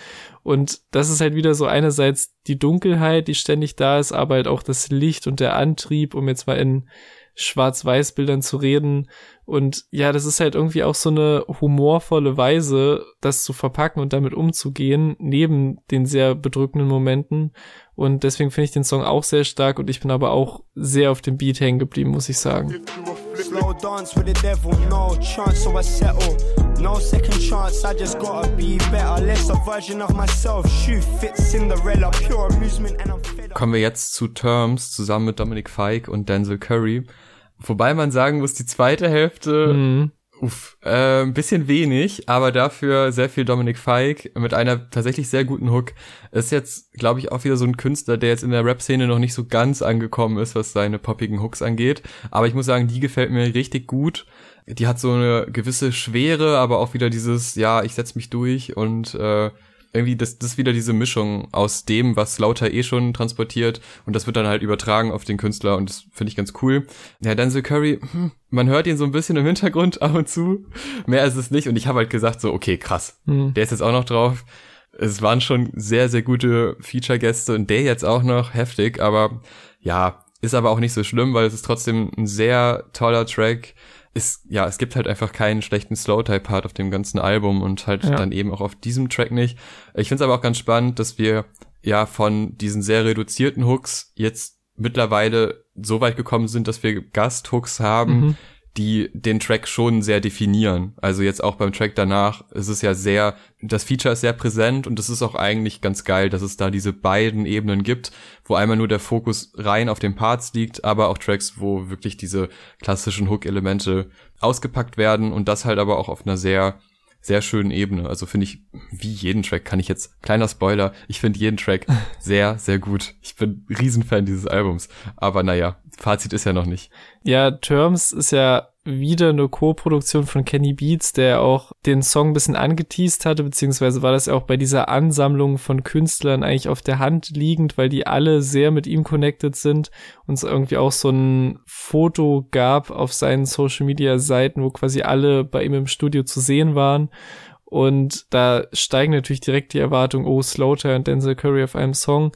Und das ist halt wieder so einerseits die Dunkelheit, die ständig da ist, aber halt auch das Licht und der Antrieb, um jetzt mal in Schwarz-Weiß-Bildern zu reden. Und ja, das ist halt irgendwie auch so eine humorvolle Weise, das zu verpacken und damit umzugehen, neben den sehr bedrückenden Momenten. Und deswegen finde ich den Song auch sehr stark und ich bin aber auch sehr auf dem Beat hängen geblieben, muss ich sagen. Slow dance with the devil, no chance, so I settle. No second chance, I just gotta be better. Less a version of myself, shoe fit Cinderella, pure amusement and I'm fed Kommen wir jetzt zu Terms zusammen mit Dominic Fike und Denzel Curry. Wobei man sagen muss, die zweite Hälfte, mhm. uff, äh, ein bisschen wenig, aber dafür sehr viel Dominic Fike mit einer tatsächlich sehr guten Hook. Ist jetzt, glaube ich, auch wieder so ein Künstler, der jetzt in der Rap-Szene noch nicht so ganz angekommen ist, was seine poppigen Hooks angeht. Aber ich muss sagen, die gefällt mir richtig gut. Die hat so eine gewisse Schwere, aber auch wieder dieses, ja, ich setz mich durch und äh, irgendwie, das, das ist wieder diese Mischung aus dem, was Lauter eh schon transportiert und das wird dann halt übertragen auf den Künstler und das finde ich ganz cool. Ja, Denzel Curry, hm, man hört ihn so ein bisschen im Hintergrund ab und zu, mehr ist es nicht und ich habe halt gesagt so, okay, krass, mhm. der ist jetzt auch noch drauf. Es waren schon sehr, sehr gute Feature-Gäste und der jetzt auch noch heftig, aber ja, ist aber auch nicht so schlimm, weil es ist trotzdem ein sehr toller Track ist, ja, es gibt halt einfach keinen schlechten Slow-Type-Part auf dem ganzen Album und halt ja. dann eben auch auf diesem Track nicht. Ich finde es aber auch ganz spannend, dass wir ja von diesen sehr reduzierten Hooks jetzt mittlerweile so weit gekommen sind, dass wir Gast-Hooks haben, mhm die den Track schon sehr definieren. Also jetzt auch beim Track danach ist es ja sehr, das Feature ist sehr präsent und es ist auch eigentlich ganz geil, dass es da diese beiden Ebenen gibt, wo einmal nur der Fokus rein auf den Parts liegt, aber auch Tracks, wo wirklich diese klassischen Hook-Elemente ausgepackt werden und das halt aber auch auf einer sehr sehr schönen Ebene. Also finde ich, wie jeden Track kann ich jetzt, kleiner Spoiler, ich finde jeden Track sehr, sehr gut. Ich bin Riesenfan dieses Albums. Aber naja, Fazit ist ja noch nicht. Ja, Terms ist ja wieder eine Co-Produktion von Kenny Beats, der auch den Song ein bisschen angeteased hatte, beziehungsweise war das auch bei dieser Ansammlung von Künstlern eigentlich auf der Hand liegend, weil die alle sehr mit ihm connected sind und es irgendwie auch so ein Foto gab auf seinen Social Media Seiten, wo quasi alle bei ihm im Studio zu sehen waren. Und da steigen natürlich direkt die Erwartungen, oh, Slaughter und Denzel Curry auf einem Song.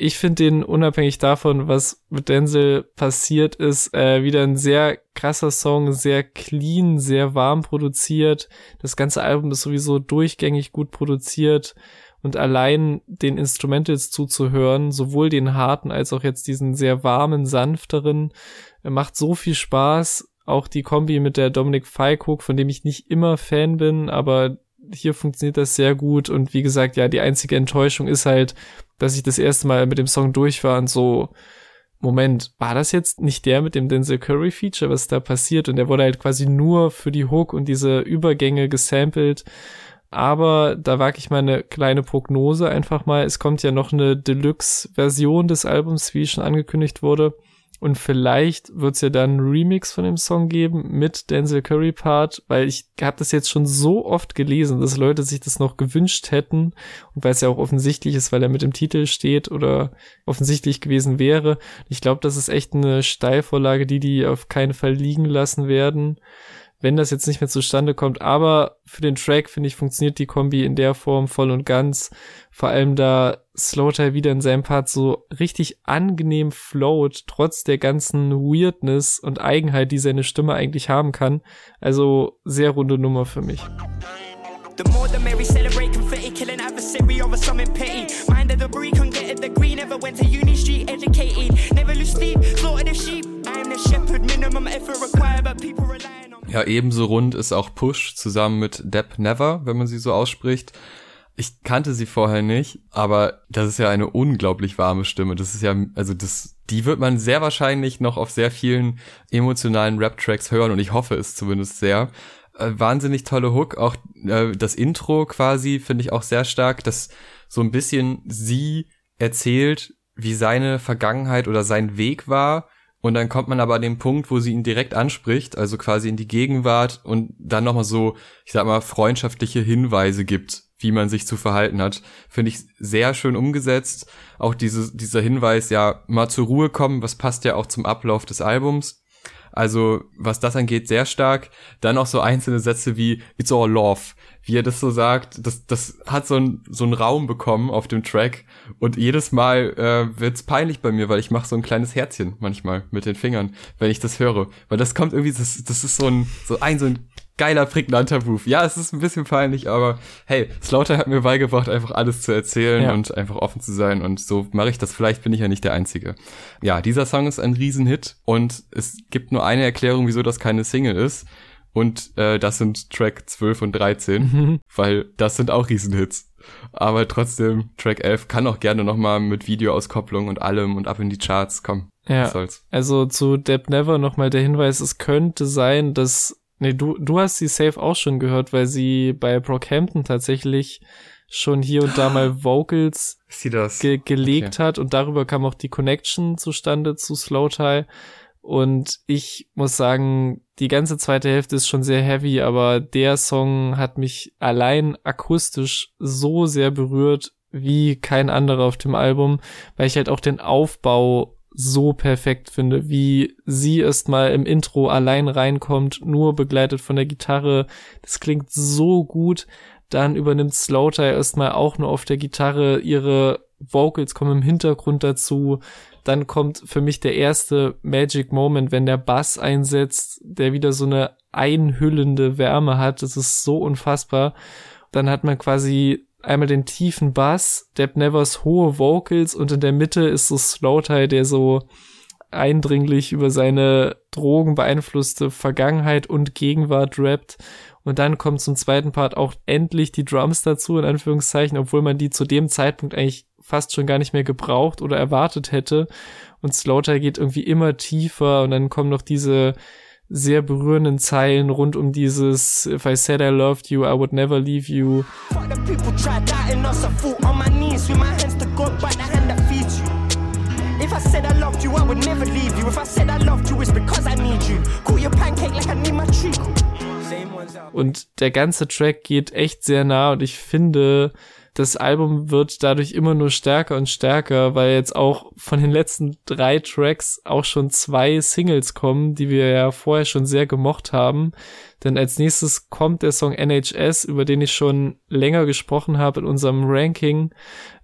Ich finde den unabhängig davon, was mit Denzel passiert ist, äh, wieder ein sehr krasser Song, sehr clean, sehr warm produziert. Das ganze Album ist sowieso durchgängig gut produziert und allein den Instrumentals zuzuhören, sowohl den harten als auch jetzt diesen sehr warmen, sanfteren, macht so viel Spaß. Auch die Kombi mit der Dominic Falkhook, von dem ich nicht immer Fan bin, aber hier funktioniert das sehr gut und wie gesagt, ja, die einzige Enttäuschung ist halt, dass ich das erste Mal mit dem Song durch war und so, Moment, war das jetzt nicht der mit dem Denzel Curry Feature, was da passiert? Und der wurde halt quasi nur für die Hook und diese Übergänge gesampelt. Aber da wage ich meine kleine Prognose einfach mal. Es kommt ja noch eine Deluxe-Version des Albums, wie schon angekündigt wurde. Und vielleicht wird es ja dann einen Remix von dem Song geben mit Denzel Curry Part, weil ich habe das jetzt schon so oft gelesen, dass Leute sich das noch gewünscht hätten und weil es ja auch offensichtlich ist, weil er mit dem Titel steht oder offensichtlich gewesen wäre. Ich glaube, das ist echt eine Steilvorlage, die die auf keinen Fall liegen lassen werden wenn das jetzt nicht mehr zustande kommt. Aber für den Track, finde ich, funktioniert die Kombi in der Form voll und ganz. Vor allem da Slowtie wieder in seinem Part so richtig angenehm float, trotz der ganzen Weirdness und Eigenheit, die seine Stimme eigentlich haben kann. Also sehr runde Nummer für mich. The more the merry, celebrate confetti, killing adversary over something petty. Mind of the breed, Ja, ebenso rund ist auch Push zusammen mit Deb Never, wenn man sie so ausspricht. Ich kannte sie vorher nicht, aber das ist ja eine unglaublich warme Stimme. Das ist ja, also das, die wird man sehr wahrscheinlich noch auf sehr vielen emotionalen Rap-Tracks hören und ich hoffe es zumindest sehr äh, wahnsinnig tolle Hook. Auch äh, das Intro quasi finde ich auch sehr stark, dass so ein bisschen sie erzählt, wie seine Vergangenheit oder sein Weg war. Und dann kommt man aber an den Punkt, wo sie ihn direkt anspricht, also quasi in die Gegenwart und dann nochmal so, ich sag mal, freundschaftliche Hinweise gibt, wie man sich zu verhalten hat. Finde ich sehr schön umgesetzt. Auch diese, dieser Hinweis, ja, mal zur Ruhe kommen, was passt ja auch zum Ablauf des Albums. Also, was das angeht, sehr stark. Dann auch so einzelne Sätze wie It's all love. Wie er das so sagt, das, das hat so ein so einen Raum bekommen auf dem Track. Und jedes Mal äh, wird's peinlich bei mir, weil ich mache so ein kleines Herzchen manchmal mit den Fingern, wenn ich das höre. Weil das kommt irgendwie, das, das ist so ein, so ein, so ein geiler, prägnanter Move. Ja, es ist ein bisschen peinlich, aber hey, Slaughter hat mir beigebracht, einfach alles zu erzählen ja. und einfach offen zu sein und so mache ich das. Vielleicht bin ich ja nicht der Einzige. Ja, dieser Song ist ein Riesenhit und es gibt nur eine Erklärung, wieso das keine Single ist. Und äh, das sind Track 12 und 13, mhm. weil das sind auch Riesenhits. Aber trotzdem, Track 11 kann auch gerne nochmal mit Videoauskopplung und allem und ab in die Charts kommen. Ja, also zu Deb Never nochmal der Hinweis, es könnte sein, dass Nee, du, du hast sie safe auch schon gehört, weil sie bei Brockhampton tatsächlich schon hier und da mal Vocals ge gelegt okay. hat und darüber kam auch die Connection zustande zu Slow Tie. Und ich muss sagen, die ganze zweite Hälfte ist schon sehr heavy, aber der Song hat mich allein akustisch so sehr berührt wie kein anderer auf dem Album, weil ich halt auch den Aufbau so perfekt finde, wie sie erst mal im Intro allein reinkommt, nur begleitet von der Gitarre. Das klingt so gut. Dann übernimmt Slaughter erstmal auch nur auf der Gitarre. Ihre Vocals kommen im Hintergrund dazu. Dann kommt für mich der erste Magic Moment, wenn der Bass einsetzt, der wieder so eine einhüllende Wärme hat. Das ist so unfassbar. Dann hat man quasi einmal den tiefen Bass, Deb Nevers hohe Vocals und in der Mitte ist so Slowtie, der so eindringlich über seine drogenbeeinflusste Vergangenheit und Gegenwart rappt. Und dann kommt zum zweiten Part auch endlich die Drums dazu, in Anführungszeichen, obwohl man die zu dem Zeitpunkt eigentlich fast schon gar nicht mehr gebraucht oder erwartet hätte. Und Slaughter geht irgendwie immer tiefer und dann kommen noch diese sehr berührenden Zeilen rund um dieses If I said I loved you, I would never leave you. If I said I loved you, I would never leave you. If I said I loved you, it's because I need you. Cool your pancake like I need my treat. Und der ganze Track geht echt sehr nah und ich finde, das Album wird dadurch immer nur stärker und stärker, weil jetzt auch von den letzten drei Tracks auch schon zwei Singles kommen, die wir ja vorher schon sehr gemocht haben. Denn als nächstes kommt der Song NHS, über den ich schon länger gesprochen habe in unserem Ranking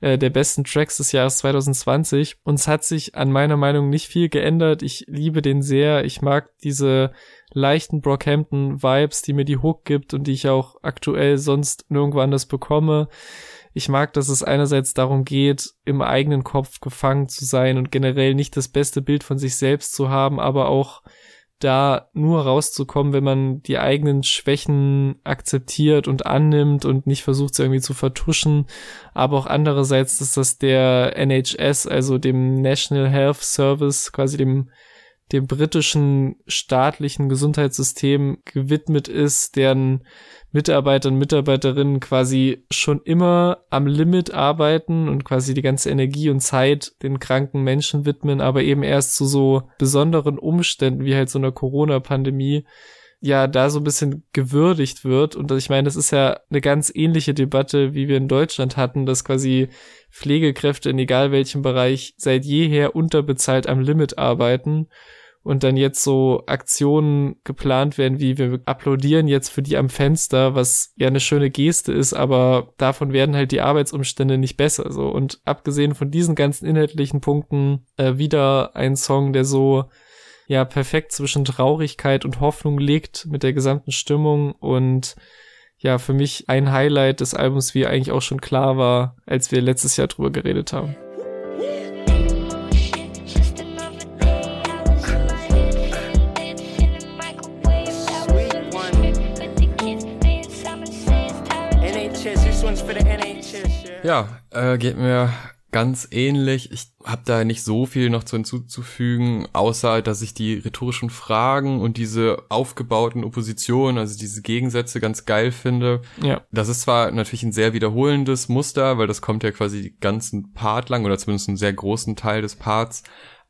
äh, der besten Tracks des Jahres 2020. Uns hat sich an meiner Meinung nicht viel geändert. Ich liebe den sehr. Ich mag diese leichten Brockhampton-Vibes, die mir die Hook gibt und die ich auch aktuell sonst nirgendwo anders bekomme. Ich mag, dass es einerseits darum geht, im eigenen Kopf gefangen zu sein und generell nicht das beste Bild von sich selbst zu haben, aber auch da nur rauszukommen, wenn man die eigenen Schwächen akzeptiert und annimmt und nicht versucht, sie irgendwie zu vertuschen. Aber auch andererseits, dass das der NHS, also dem National Health Service, quasi dem dem britischen staatlichen Gesundheitssystem gewidmet ist, deren Mitarbeiter und Mitarbeiterinnen quasi schon immer am Limit arbeiten und quasi die ganze Energie und Zeit den kranken Menschen widmen, aber eben erst zu so besonderen Umständen wie halt so einer Corona-Pandemie ja da so ein bisschen gewürdigt wird. Und ich meine, das ist ja eine ganz ähnliche Debatte, wie wir in Deutschland hatten, dass quasi Pflegekräfte in egal welchem Bereich seit jeher unterbezahlt am Limit arbeiten und dann jetzt so Aktionen geplant werden, wie wir applaudieren jetzt für die am Fenster, was ja eine schöne Geste ist, aber davon werden halt die Arbeitsumstände nicht besser. So und abgesehen von diesen ganzen inhaltlichen Punkten äh, wieder ein Song, der so ja perfekt zwischen Traurigkeit und Hoffnung liegt mit der gesamten Stimmung. Und ja für mich ein Highlight des Albums, wie eigentlich auch schon klar war, als wir letztes Jahr drüber geredet haben. Ja, äh, geht mir ganz ähnlich. Ich habe da nicht so viel noch zu hinzuzufügen, außer dass ich die rhetorischen Fragen und diese aufgebauten Oppositionen, also diese Gegensätze ganz geil finde. Ja. Das ist zwar natürlich ein sehr wiederholendes Muster, weil das kommt ja quasi die ganzen Part lang oder zumindest einen sehr großen Teil des Parts,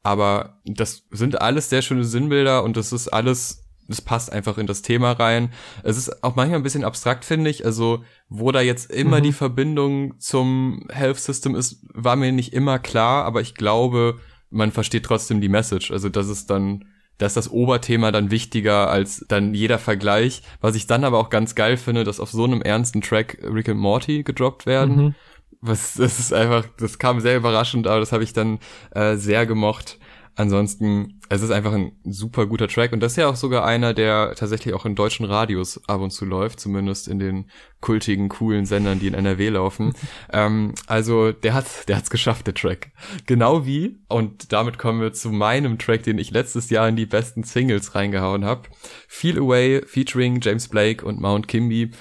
aber das sind alles sehr schöne Sinnbilder und das ist alles das passt einfach in das Thema rein. Es ist auch manchmal ein bisschen abstrakt, finde ich. Also, wo da jetzt immer mhm. die Verbindung zum Health System ist, war mir nicht immer klar, aber ich glaube, man versteht trotzdem die Message. Also, das ist dann, da ist das Oberthema dann wichtiger als dann jeder Vergleich. Was ich dann aber auch ganz geil finde, dass auf so einem ernsten Track Rick and Morty gedroppt werden. Mhm. Was, das ist einfach, das kam sehr überraschend, aber das habe ich dann äh, sehr gemocht. Ansonsten, es ist einfach ein super guter Track und das ist ja auch sogar einer, der tatsächlich auch in deutschen Radios ab und zu läuft, zumindest in den kultigen, coolen Sendern, die in NRW laufen. ähm, also der hat, der hat's geschafft, der Track. Genau wie, und damit kommen wir zu meinem Track, den ich letztes Jahr in die besten Singles reingehauen habe. Feel Away featuring James Blake und Mount Kimby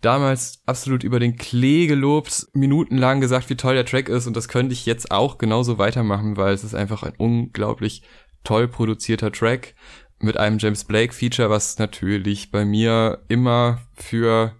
damals absolut über den Klee gelobt, minutenlang gesagt, wie toll der Track ist und das könnte ich jetzt auch genauso weitermachen, weil es ist einfach ein unglaublich toll produzierter Track mit einem James Blake Feature, was natürlich bei mir immer für,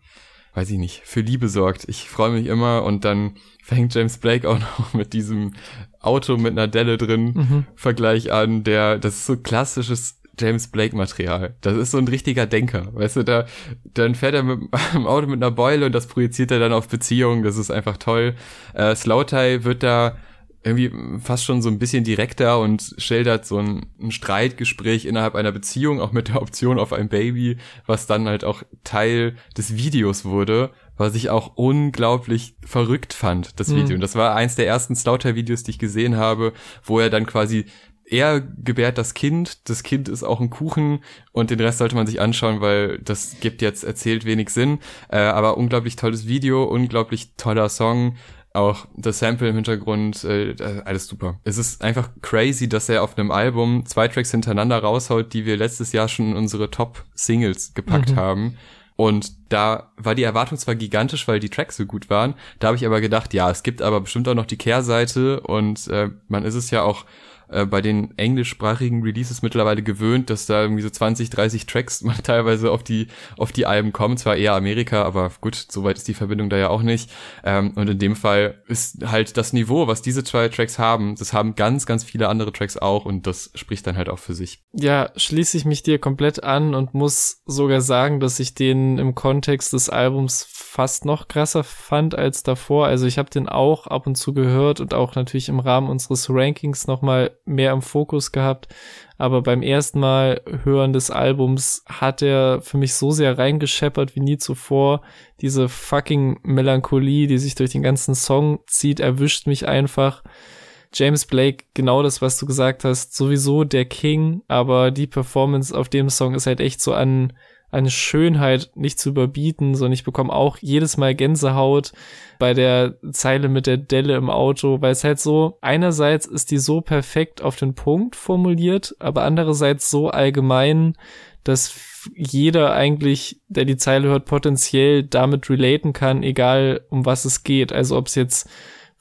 weiß ich nicht, für Liebe sorgt. Ich freue mich immer und dann fängt James Blake auch noch mit diesem Auto mit einer Delle drin mhm. Vergleich an, der, das ist so klassisches James Blake Material. Das ist so ein richtiger Denker. Weißt du, da, dann fährt er mit dem Auto mit einer Beule und das projiziert er dann auf Beziehungen. Das ist einfach toll. Äh, Slowtie wird da irgendwie fast schon so ein bisschen direkter und schildert so ein, ein, Streitgespräch innerhalb einer Beziehung, auch mit der Option auf ein Baby, was dann halt auch Teil des Videos wurde, was ich auch unglaublich verrückt fand, das Video. Mhm. Und das war eins der ersten Slaughter-Videos, die ich gesehen habe, wo er dann quasi er gebärt das Kind, das Kind ist auch ein Kuchen und den Rest sollte man sich anschauen, weil das gibt jetzt erzählt wenig Sinn. Äh, aber unglaublich tolles Video, unglaublich toller Song. Auch das Sample im Hintergrund, äh, alles super. Es ist einfach crazy, dass er auf einem Album zwei Tracks hintereinander raushaut, die wir letztes Jahr schon in unsere Top-Singles gepackt mhm. haben. Und da war die Erwartung zwar gigantisch, weil die Tracks so gut waren. Da habe ich aber gedacht, ja, es gibt aber bestimmt auch noch die Kehrseite und äh, man ist es ja auch äh, bei den englischsprachigen Releases mittlerweile gewöhnt, dass da irgendwie so 20, 30 Tracks mal teilweise auf die, auf die Alben kommen. Zwar eher Amerika, aber gut, soweit ist die Verbindung da ja auch nicht. Ähm, und in dem Fall ist halt das Niveau, was diese zwei Tracks haben, das haben ganz, ganz viele andere Tracks auch und das spricht dann halt auch für sich. Ja, schließe ich mich dir komplett an und muss sogar sagen, dass ich den im Kontext des Albums fast noch krasser fand als davor. Also ich habe den auch ab und zu gehört und auch natürlich im Rahmen unseres Rankings nochmal mehr im Fokus gehabt. Aber beim ersten Mal hören des Albums hat er für mich so sehr reingescheppert wie nie zuvor. Diese fucking Melancholie, die sich durch den ganzen Song zieht, erwischt mich einfach. James Blake, genau das, was du gesagt hast, sowieso der King, aber die Performance auf dem Song ist halt echt so an eine Schönheit nicht zu überbieten, sondern ich bekomme auch jedes Mal Gänsehaut bei der Zeile mit der Delle im Auto, weil es halt so, einerseits ist die so perfekt auf den Punkt formuliert, aber andererseits so allgemein, dass jeder eigentlich, der die Zeile hört, potenziell damit relaten kann, egal um was es geht. Also ob es jetzt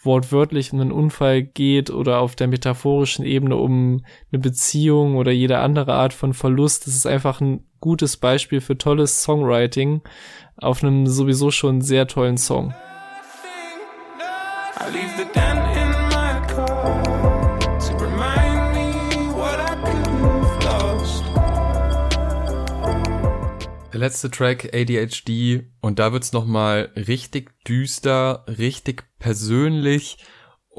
wortwörtlich um einen Unfall geht oder auf der metaphorischen Ebene um eine Beziehung oder jede andere Art von Verlust. Das ist einfach ein gutes Beispiel für tolles Songwriting auf einem sowieso schon sehr tollen Song. Der letzte Track ADHD und da wird's noch mal richtig düster, richtig persönlich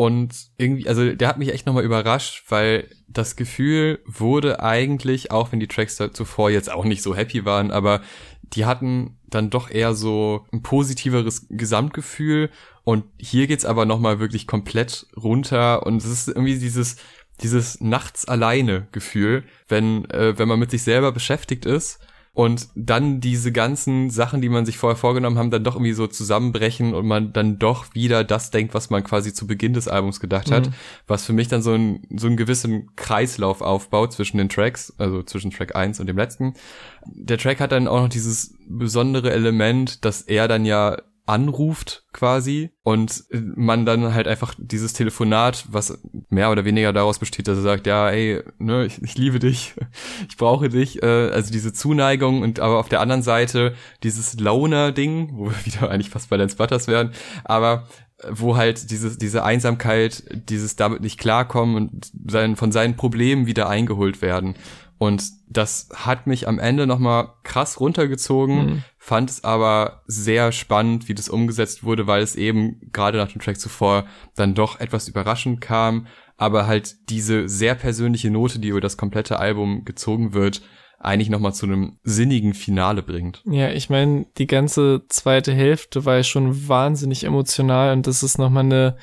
und irgendwie, also der hat mich echt nochmal überrascht, weil das Gefühl wurde eigentlich, auch wenn die Tracks zuvor jetzt auch nicht so happy waren, aber die hatten dann doch eher so ein positiveres Gesamtgefühl. Und hier geht's aber nochmal wirklich komplett runter. Und es ist irgendwie dieses, dieses nachts alleine Gefühl, wenn, äh, wenn man mit sich selber beschäftigt ist und dann diese ganzen Sachen, die man sich vorher vorgenommen haben, dann doch irgendwie so zusammenbrechen und man dann doch wieder das denkt, was man quasi zu Beginn des Albums gedacht hat, mhm. was für mich dann so, ein, so einen gewissen Kreislauf aufbaut zwischen den Tracks, also zwischen Track 1 und dem letzten. Der Track hat dann auch noch dieses besondere Element, dass er dann ja anruft quasi und man dann halt einfach dieses Telefonat, was mehr oder weniger daraus besteht, dass er sagt, ja, ey, ne, ich, ich liebe dich, ich brauche dich, äh, also diese Zuneigung und aber auf der anderen Seite dieses Loner-Ding, wo wir wieder eigentlich fast bei Lance Butters wären, aber wo halt diese, diese Einsamkeit, dieses damit nicht klarkommen und sein, von seinen Problemen wieder eingeholt werden. Und das hat mich am Ende nochmal krass runtergezogen, mhm. fand es aber sehr spannend, wie das umgesetzt wurde, weil es eben gerade nach dem Track zuvor dann doch etwas überraschend kam, aber halt diese sehr persönliche Note, die über das komplette Album gezogen wird, eigentlich nochmal zu einem sinnigen Finale bringt. Ja, ich meine, die ganze zweite Hälfte war ja schon wahnsinnig emotional und das ist nochmal eine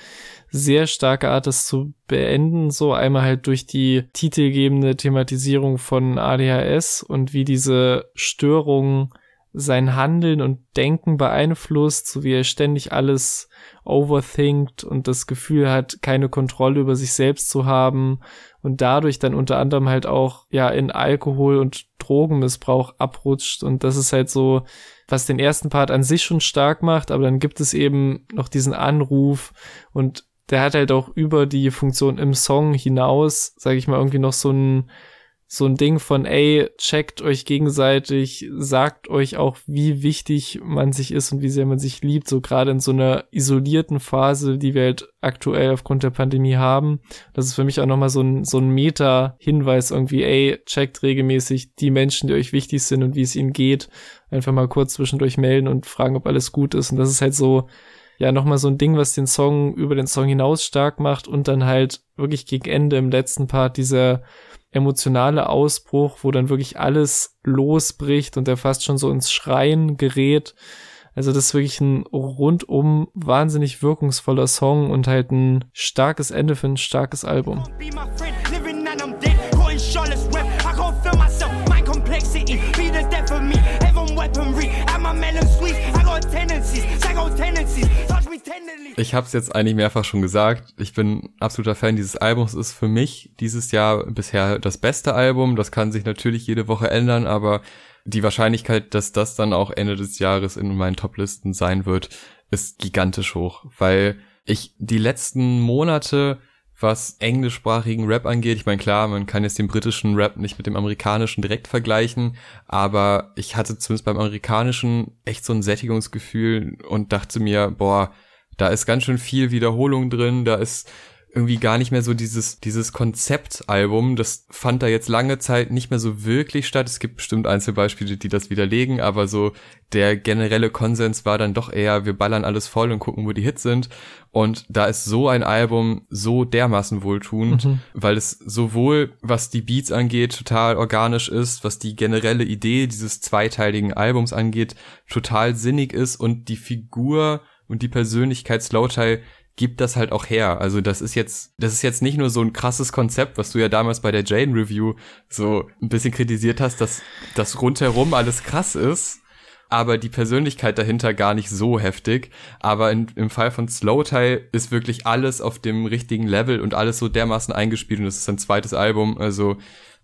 sehr starke Art, das zu beenden. So einmal halt durch die titelgebende Thematisierung von ADHS und wie diese Störung sein Handeln und Denken beeinflusst, so wie er ständig alles overthinkt und das Gefühl hat, keine Kontrolle über sich selbst zu haben und dadurch dann unter anderem halt auch ja in Alkohol und Drogenmissbrauch abrutscht und das ist halt so, was den ersten Part an sich schon stark macht, aber dann gibt es eben noch diesen Anruf und der hat halt auch über die Funktion im Song hinaus, sage ich mal, irgendwie noch so ein so ein Ding von, ey, checkt euch gegenseitig, sagt euch auch, wie wichtig man sich ist und wie sehr man sich liebt, so gerade in so einer isolierten Phase, die wir halt aktuell aufgrund der Pandemie haben. Das ist für mich auch nochmal so ein, so ein Meta-Hinweis irgendwie, ey, checkt regelmäßig die Menschen, die euch wichtig sind und wie es ihnen geht. Einfach mal kurz zwischendurch melden und fragen, ob alles gut ist. Und das ist halt so, ja nochmal so ein Ding, was den Song über den Song hinaus stark macht und dann halt wirklich gegen Ende im letzten Part dieser emotionale Ausbruch, wo dann wirklich alles losbricht und er fast schon so ins Schreien gerät. Also das ist wirklich ein rundum wahnsinnig wirkungsvoller Song und halt ein starkes Ende für ein starkes Album. Ich habe es jetzt eigentlich mehrfach schon gesagt. Ich bin absoluter Fan dieses Albums. Ist für mich dieses Jahr bisher das beste Album. Das kann sich natürlich jede Woche ändern, aber die Wahrscheinlichkeit, dass das dann auch Ende des Jahres in meinen Toplisten sein wird, ist gigantisch hoch, weil ich die letzten Monate was englischsprachigen Rap angeht. Ich meine, klar, man kann jetzt den britischen Rap nicht mit dem amerikanischen direkt vergleichen, aber ich hatte zumindest beim amerikanischen echt so ein Sättigungsgefühl und dachte mir, boah, da ist ganz schön viel Wiederholung drin, da ist irgendwie gar nicht mehr so dieses, dieses Konzeptalbum. Das fand da jetzt lange Zeit nicht mehr so wirklich statt. Es gibt bestimmt Einzelbeispiele, die das widerlegen, aber so der generelle Konsens war dann doch eher, wir ballern alles voll und gucken, wo die Hits sind. Und da ist so ein Album so dermaßen wohltuend, mhm. weil es sowohl, was die Beats angeht, total organisch ist, was die generelle Idee dieses zweiteiligen Albums angeht, total sinnig ist und die Figur und die Persönlichkeit Slowtie gibt das halt auch her. Also das ist jetzt, das ist jetzt nicht nur so ein krasses Konzept, was du ja damals bei der Jane Review so ein bisschen kritisiert hast, dass das rundherum alles krass ist, aber die Persönlichkeit dahinter gar nicht so heftig. Aber in, im Fall von Slow Tie ist wirklich alles auf dem richtigen Level und alles so dermaßen eingespielt und das ist sein zweites Album. Also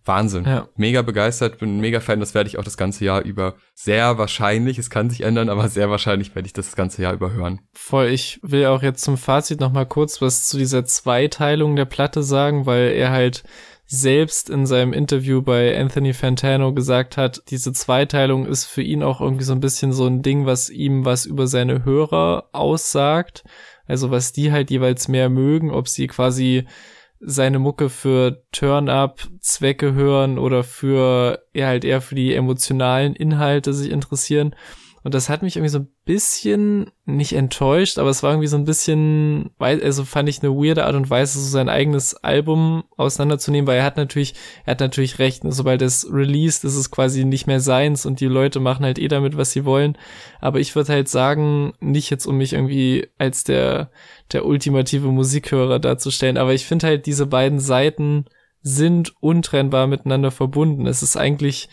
Wahnsinn. Ja. Mega begeistert, bin mega Fan, das werde ich auch das ganze Jahr über sehr wahrscheinlich, es kann sich ändern, aber sehr wahrscheinlich werde ich das ganze Jahr über hören. Voll, ich will auch jetzt zum Fazit nochmal kurz was zu dieser Zweiteilung der Platte sagen, weil er halt selbst in seinem Interview bei Anthony Fantano gesagt hat, diese Zweiteilung ist für ihn auch irgendwie so ein bisschen so ein Ding, was ihm was über seine Hörer aussagt. Also was die halt jeweils mehr mögen, ob sie quasi seine Mucke für Turn-up-Zwecke hören oder für eher halt eher für die emotionalen Inhalte sich interessieren. Und das hat mich irgendwie so ein bisschen nicht enttäuscht, aber es war irgendwie so ein bisschen, also fand ich eine weirde Art und Weise, so sein eigenes Album auseinanderzunehmen, weil er hat natürlich, er hat natürlich recht, sobald es released, ist es quasi nicht mehr seins und die Leute machen halt eh damit, was sie wollen. Aber ich würde halt sagen, nicht jetzt um mich irgendwie als der, der ultimative Musikhörer darzustellen, aber ich finde halt diese beiden Seiten sind untrennbar miteinander verbunden. Es ist eigentlich,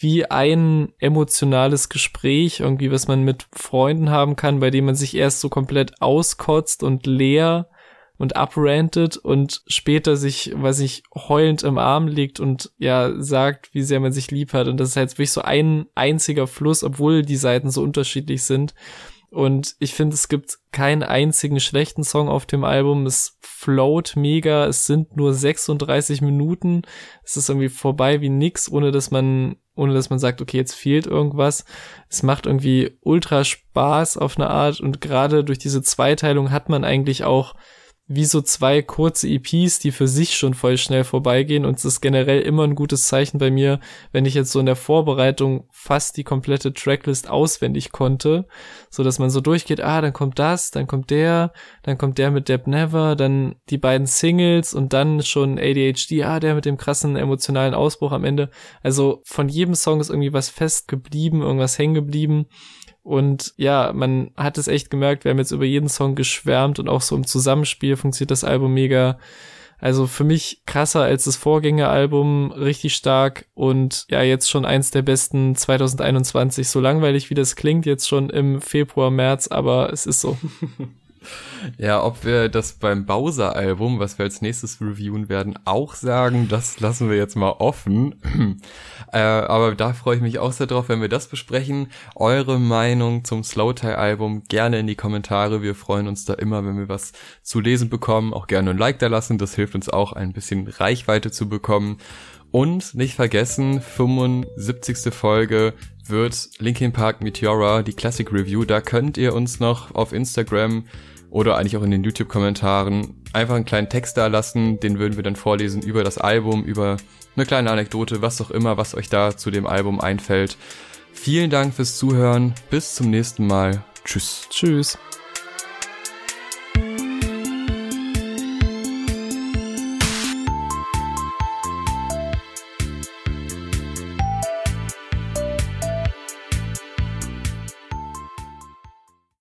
wie ein emotionales Gespräch, irgendwie, was man mit Freunden haben kann, bei dem man sich erst so komplett auskotzt und leer und abrantet und später sich, weiß ich, heulend im Arm liegt und ja, sagt, wie sehr man sich lieb hat. Und das ist halt wirklich so ein einziger Fluss, obwohl die Seiten so unterschiedlich sind. Und ich finde, es gibt keinen einzigen schlechten Song auf dem Album. Es float mega. Es sind nur 36 Minuten. Es ist irgendwie vorbei wie nix, ohne dass man, ohne dass man sagt, okay, jetzt fehlt irgendwas. Es macht irgendwie ultra Spaß auf eine Art. Und gerade durch diese Zweiteilung hat man eigentlich auch wie so zwei kurze EPs, die für sich schon voll schnell vorbeigehen und es ist generell immer ein gutes Zeichen bei mir, wenn ich jetzt so in der Vorbereitung fast die komplette Tracklist auswendig konnte, so dass man so durchgeht, ah, dann kommt das, dann kommt der, dann kommt der mit Deb Never, dann die beiden Singles und dann schon ADHD, ah, der mit dem krassen emotionalen Ausbruch am Ende. Also von jedem Song ist irgendwie was fest geblieben, irgendwas hängen geblieben und ja, man hat es echt gemerkt, wir haben jetzt über jeden Song geschwärmt und auch so im Zusammenspiel funktioniert das Album mega. Also für mich krasser als das Vorgängeralbum, richtig stark und ja, jetzt schon eins der besten 2021. So langweilig wie das klingt, jetzt schon im Februar, März, aber es ist so. Ja, ob wir das beim Bowser-Album, was wir als nächstes reviewen werden, auch sagen, das lassen wir jetzt mal offen. äh, aber da freue ich mich auch sehr drauf, wenn wir das besprechen. Eure Meinung zum Slowtie-Album gerne in die Kommentare. Wir freuen uns da immer, wenn wir was zu lesen bekommen. Auch gerne ein Like da lassen. Das hilft uns auch, ein bisschen Reichweite zu bekommen. Und nicht vergessen, 75. Folge wird Linkin Park Meteora, die Classic Review. Da könnt ihr uns noch auf Instagram oder eigentlich auch in den YouTube-Kommentaren einfach einen kleinen Text da lassen, den würden wir dann vorlesen über das Album, über eine kleine Anekdote, was auch immer, was euch da zu dem Album einfällt. Vielen Dank fürs Zuhören, bis zum nächsten Mal. Tschüss. Tschüss.